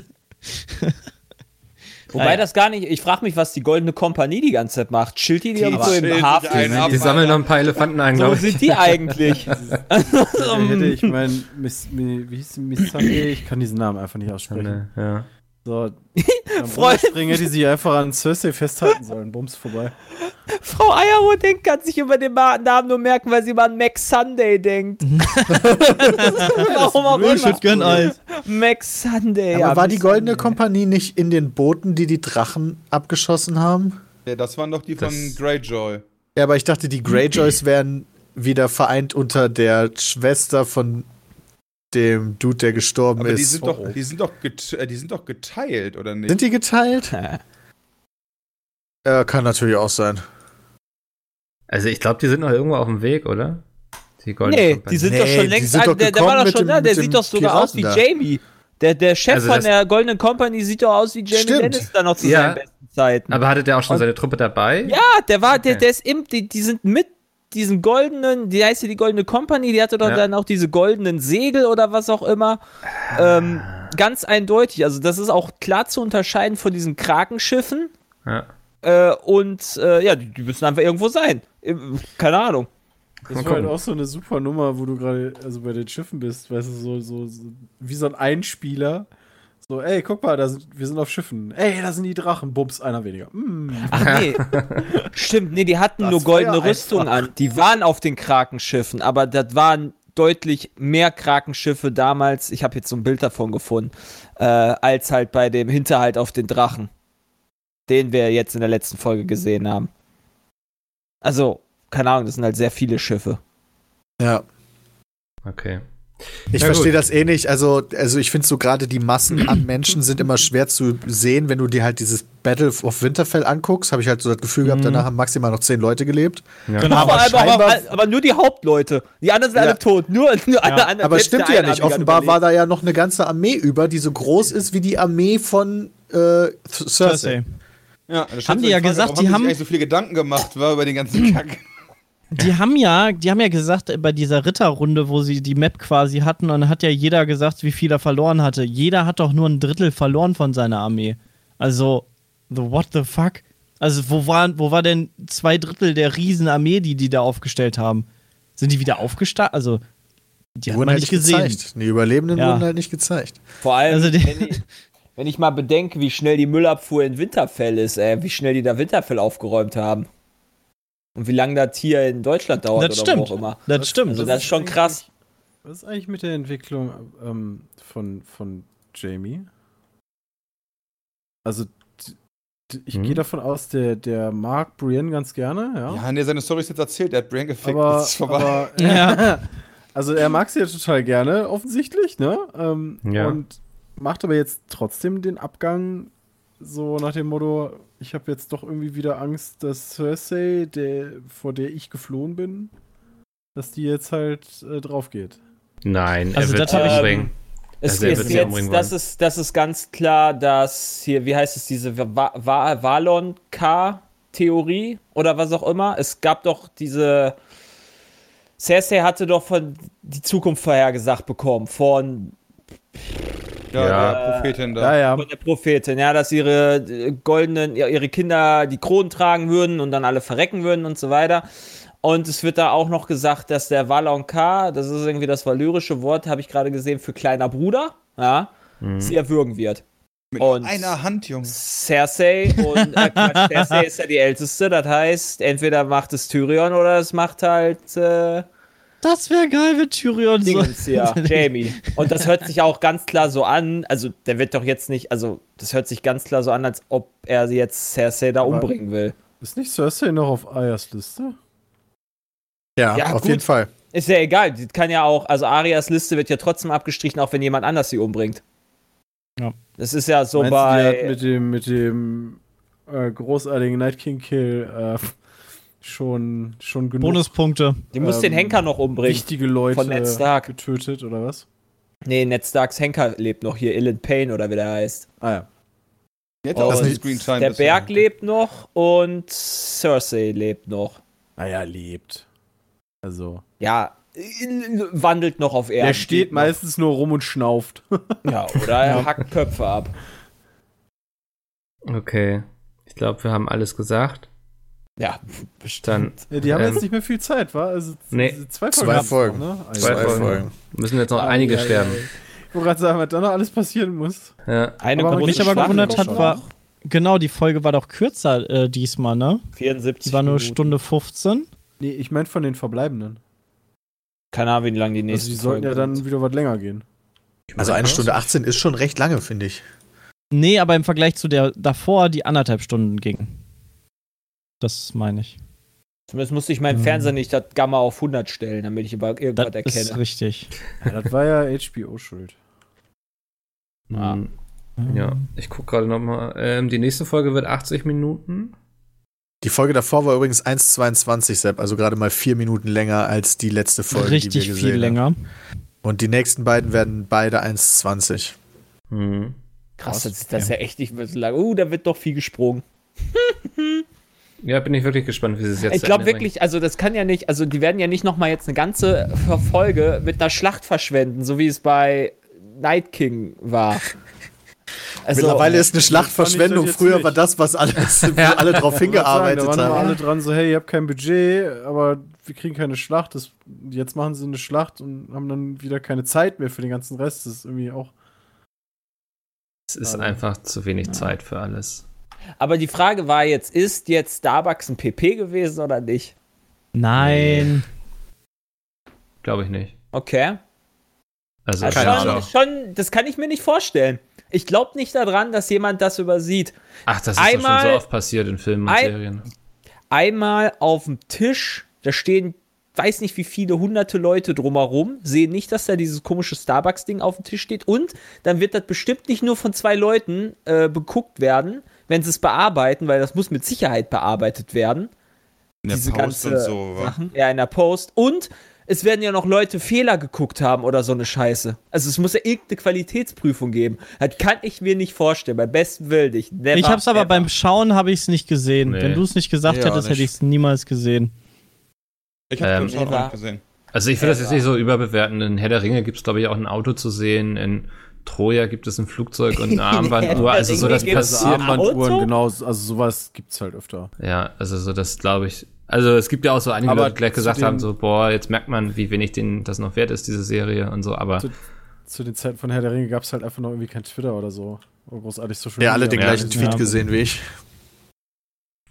Wobei Ja, ja. das gar nicht, ich frage mich, was die Goldene Kompanie die ganze Zeit macht. Chillt die, die irgendwo im Hafen? ein ab. Die sammeln noch ein paar Elefanten ein, ich. sind die eigentlich? Hätte ich mein, Miss, Mi- wie hieß sie, Miss Sunday? Ich kann diesen Namen einfach nicht aussprechen. Ja. So, am Freund- Springen hätte sie einfach an Cersei festhalten sollen. Bums vorbei. Frau Eierhut denkt, kann sich über den Namen nur merken, weil sie immer an Max Sunday denkt. Warum auch ich immer. gern Eis. Max Sunday. Aber ja, war die Goldene Sunday. Kompanie nicht in den Booten, die die Drachen abgeschossen haben? ja, das waren doch die von Das- Greyjoy. Ja, aber ich dachte, die Greyjoys wären wieder vereint unter der Schwester von dem Dude, der gestorben Aber die ist. sind, doch, die, sind doch äh, die sind doch geteilt, oder nicht? Sind die geteilt? Ja, kann natürlich auch sein. Also ich glaube, die sind noch irgendwo auf dem Weg, oder? Die Goldene Nee, Kompanie. die sind Nee, doch schon die längst. doch der, der war doch schon dem- da. Der sieht doch sogar aus wie da. Jamie. Der, der Chef Also von der Goldenen Company sieht doch aus wie Jamie Stimmt. Lannister noch zu Ja. seinen besten Zeiten. Aber hatte der auch schon Und- seine Truppe dabei? Ja, der war, der, Okay. der ist im, die, die sind mit diesen goldenen, die heißt ja die goldene Company, die hatte doch Ja. dann auch diese goldenen Segel oder was auch immer. Ähm, ganz eindeutig. Also das ist auch klar zu unterscheiden von diesen Krakenschiffen. Ja. Äh, und äh, ja, die, die müssen einfach irgendwo sein. Keine Ahnung. Das war halt auch so eine super Nummer, wo du gerade also bei den Schiffen bist, weißt du, so, so, so wie so ein Einspieler. So, ey, guck mal, da sind, wir sind auf Schiffen. Ey, da sind die Drachen. Bums, einer weniger. Mm. Ach nee. Stimmt, nee, die hatten Das nur goldene ja Rüstung an. Die waren auf den Krakenschiffen, aber das waren deutlich mehr Krakenschiffe damals, ich habe jetzt so ein Bild davon gefunden, äh, als halt bei dem Hinterhalt auf den Drachen, den wir jetzt in der letzten Folge gesehen haben. Also, keine Ahnung, das sind halt sehr viele Schiffe. Ja. Okay. Ich Ja, verstehe das eh nicht. Also, also ich finde so gerade die Massen an Menschen sind immer schwer zu sehen, wenn du dir halt dieses Battle of Winterfell anguckst. Habe ich halt so das Gefühl gehabt, danach haben maximal noch zehn Leute gelebt. Ja. Genau. aber, aber, aber, aber nur die Hauptleute. Die anderen sind Ja. alle tot. Nur, nur alle anderen. Aber selbst stimmt ja eine nicht. Offenbar war da ja noch eine ganze Armee über, die so groß ist wie die Armee von äh, Cersei. Cersei. Ja, Haben sich die ja Frage, gesagt, die sich haben- eigentlich so viele Gedanken gemacht war über den ganzen Kack. Die haben ja, die haben ja gesagt, äh, bei dieser Ritterrunde, wo sie die Map quasi hatten, und dann hat ja jeder gesagt, wie viel er verloren hatte. Jeder hat doch nur ein Drittel verloren von seiner Armee. Also, the what the fuck? Also, wo war, wo war denn zwei Drittel der Riesenarmee, die die da aufgestellt haben? Sind die wieder aufgestartet? Also, die Wurden halt nicht gesehen. gezeigt. Die Überlebenden Ja. wurden halt nicht gezeigt. Vor allem, Also die- wenn, die, Wenn ich mal bedenke, wie schnell die Müllabfuhr in Winterfell ist, ey, wie schnell die da Winterfell aufgeräumt haben. Und wie lange das hier in Deutschland dauert Das oder stimmt. wo auch immer. Das stimmt. Also das ist schon krass. Was ist eigentlich mit der Entwicklung ähm, von, von Jamie? Also, ich Hm? gehe davon aus, der, der mag Brienne ganz gerne, ja. Ja, nee, seine Story ist jetzt erzählt, der hat Brain gefickt, aber, jetzt ist vorbei. aber Ja. also er mag sie ja total gerne, offensichtlich, ne? Ähm, Ja. Und macht aber jetzt trotzdem den Abgang so nach dem Motto, ich habe jetzt doch irgendwie wieder Angst, dass Cersei, der, vor der ich geflohen bin, dass die jetzt halt äh, drauf geht. Nein, Also er wird das sie ich- umbringen. Es Also ist jetzt, umbringen das ist, das ist ganz klar, dass hier, wie heißt es, diese Va Va Valon K-Theorie oder was auch immer. Es gab doch diese. Cersei hatte doch von die Zukunft vorhergesagt bekommen von, ja, Ja. der Prophetin da. Ja, ja. von der Prophetin, ja, dass ihre äh, goldenen, ihre Kinder die Kronen tragen würden und dann alle verrecken würden und so weiter. Und es wird da auch noch gesagt, dass der Valon K, das ist irgendwie das valyrische Wort, habe ich gerade gesehen, für kleiner Bruder, ja, sie erwürgen wird. Mit Und- einer Hand, Junge. Cersei und äh, Quatsch, Cersei ist ja die älteste, das heißt, entweder macht es Tyrion oder es macht halt äh, Das wäre geil, wenn Tyrion so. Dingens hier, Jamie. Und das hört sich auch ganz klar so an, also der wird doch jetzt nicht, also das hört sich ganz klar so an, als ob er jetzt Cersei da Aber- umbringen will. Ist nicht Cersei noch auf Ayas Liste? Ja, Ja, auf gut. jeden Fall. Ist ja egal, die kann ja auch, also Arias Liste wird ja trotzdem abgestrichen, auch wenn jemand anders sie umbringt. Ja. Das ist ja so Meinst du, die hat bei. mit dem, mit dem äh, großartigen Night King Kill äh, schon, schon genug Bonuspunkte. Die muss ähm, den Henker noch umbringen. wichtige Leute von Ned Stark. getötet, oder was? Nee, Ned Starks Henker lebt noch hier, Illan Payne oder wie der heißt. Ah ja. Der bisher. Berg lebt noch und Cersei lebt noch. Naja, lebt. Also. Ja, wandelt noch auf Erden. Er steht meistens nur rum und schnauft. Ja, oder er hackt Köpfe ab. Okay. Ich glaube, wir haben alles gesagt. Ja, Dann Ja, die haben Ähm, jetzt nicht mehr viel Zeit, wa? Also nee. zwei Zwei Folgen. Folgen. Ne? Ah, Zwei ja. Folgen. müssen jetzt noch einige Ah, ja, sterben. ja, ja. Ich wollte gerade sagen, was da noch alles passieren muss. Ja. eine Aber Was große mich aber gewundert hat, noch. war, genau, die Folge war doch kürzer äh, diesmal, ne? 74 Die war nur Minuten. Stunde 15. Nee, ich meine von den Verbleibenden. Keine Ahnung, wie lange die Also nächste die sollten ja dann sind. wieder was länger gehen. Also eine Stunde 18 ist schon recht lange, finde ich. Nee, aber im Vergleich zu der davor, die anderthalb Stunden ging. Das meine ich. Zumindest musste ich meinen Mhm. Fernseher nicht das Gamma auf 100 stellen, damit ich über irgendwas Das ist erkenne. richtig. Ja, das war ja HBO schuld. Ah. Mhm. Ja, ich gucke gerade nochmal. Ähm, die nächste Folge wird 80 Minuten. Die Folge davor war übrigens 1,22 Sepp, also gerade mal vier Minuten länger als die letzte Folge, die wir richtig gesehen viel haben. länger. Und die nächsten beiden werden beide 1,20. Mhm. Krass, das ist, das ist ja echt nicht mehr so lang. Uh, da wird doch viel gesprungen. Ja, bin ich wirklich gespannt, wie sie es jetzt ich glaube wirklich, also das kann ja nicht, also die werden ja nicht nochmal jetzt eine ganze Folge mit einer Schlacht verschwenden, so wie es bei Night King war. Also, Mittlerweile ist eine Schlachtverschwendung. Früher nicht. war das, was alles, wo alle drauf hingearbeitet da waren haben. alle dran so, hey, ihr habt kein Budget, aber wir kriegen keine Schlacht. Das, jetzt machen sie eine Schlacht und haben dann wieder keine Zeit mehr für den ganzen Rest. Das ist irgendwie auch. Es ist einfach zu wenig Zeit für alles. Aber die Frage war jetzt, ist jetzt Starbucks ein PP gewesen oder nicht? Nein. Glaube ich nicht. Okay. Also, Also Keine schon, Ahnung. schon, das kann ich mir nicht vorstellen. Ich glaube nicht daran, dass jemand das übersieht. ach, das ist doch schon Einmal- so oft passiert in Filmen und ein- Serien. Einmal auf dem Tisch, da stehen, weiß nicht wie viele hunderte Leute drumherum, sehen nicht, dass da dieses komische Starbucks-Ding auf dem Tisch steht. Und dann wird das bestimmt nicht nur von zwei Leuten äh, beguckt werden, wenn sie es bearbeiten, weil das muss mit Sicherheit bearbeitet werden. In der diese Post ganze und so. Sachen. Ja, in der Post. Und es werden ja noch Leute Fehler geguckt haben oder so eine Scheiße. Also es muss ja irgendeine Qualitätsprüfung geben. Das kann ich mir nicht vorstellen. Beim besten Willen nicht. Never, Ich hab's aber ever. beim Schauen habe ich es nicht gesehen. Nee. Wenn du es nicht gesagt Ja, hättest, nicht. hätte ich es niemals gesehen. Ich hab's Ähm, schon Never. nicht gesehen. Also ich will das jetzt nicht so überbewerten. In Herr der Ringe gibt es, glaube ich, auch ein Auto zu sehen. In Troja gibt es ein Flugzeug und eine Armbanduhr. der Also so Ringe das passiert. Armbanduhren, genau, also sowas gibt's halt öfter. Ja, also so das glaube ich. Also es gibt ja auch so einige Aber Leute, die gleich gesagt haben, so boah, jetzt merkt man, wie wenig denen das noch wert ist, diese Serie und so. Aber Zu- zu den Zeiten von Herr der Ringe gab es halt einfach noch irgendwie kein Twitter oder so. Oder großartig Social Ja, alle den Ja, gleichen Tweet ja. gesehen wie ich.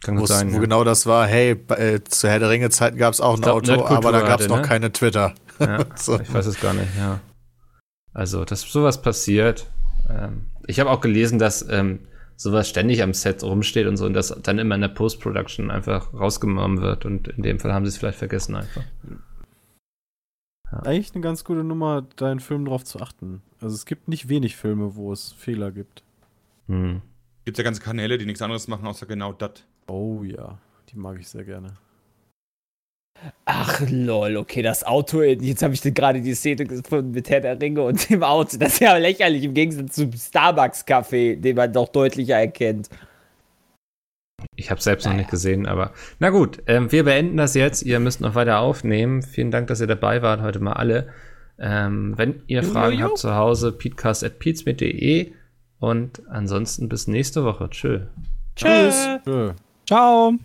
Kann Wo, gut sein. wo ja. genau das war, hey, bei, äh, zu Herr der Ringe-Zeiten gab es auch ein glaub, Auto, aber da gab es noch ne? keine Twitter. Ja, So. Ich weiß es gar nicht, ja. Also, dass sowas passiert. Ähm, ich habe auch gelesen, dass ähm, sowas ständig am Set rumsteht und so und das dann immer in der Post-Production einfach rausgenommen wird und in dem Fall haben sie es vielleicht vergessen einfach. Eigentlich eine ganz gute Nummer, deinen Film drauf zu achten. Also es gibt nicht wenig Filme, wo es Fehler gibt. Hm. Gibt ja ganze Kanäle, die nichts anderes machen, außer genau das. Oh ja, die mag ich sehr gerne. Ach lol, okay, das Auto, jetzt habe ich gerade die Szene gefunden mit Herr der Ringe und dem Auto. Das ist ja lächerlich im Gegensatz zum Starbucks-Café, den man doch deutlicher erkennt. Ich habe selbst noch nicht gesehen, aber na gut, ähm, wir beenden das jetzt. Ihr müsst noch weiter aufnehmen. Vielen Dank, dass ihr dabei wart, heute mal alle. Ähm, wenn ihr Jo, Fragen jo, jo. habt zu Hause, peatcast.peatsmit.de und ansonsten bis nächste Woche. Tschö. Tschüss. Tschö. Ciao.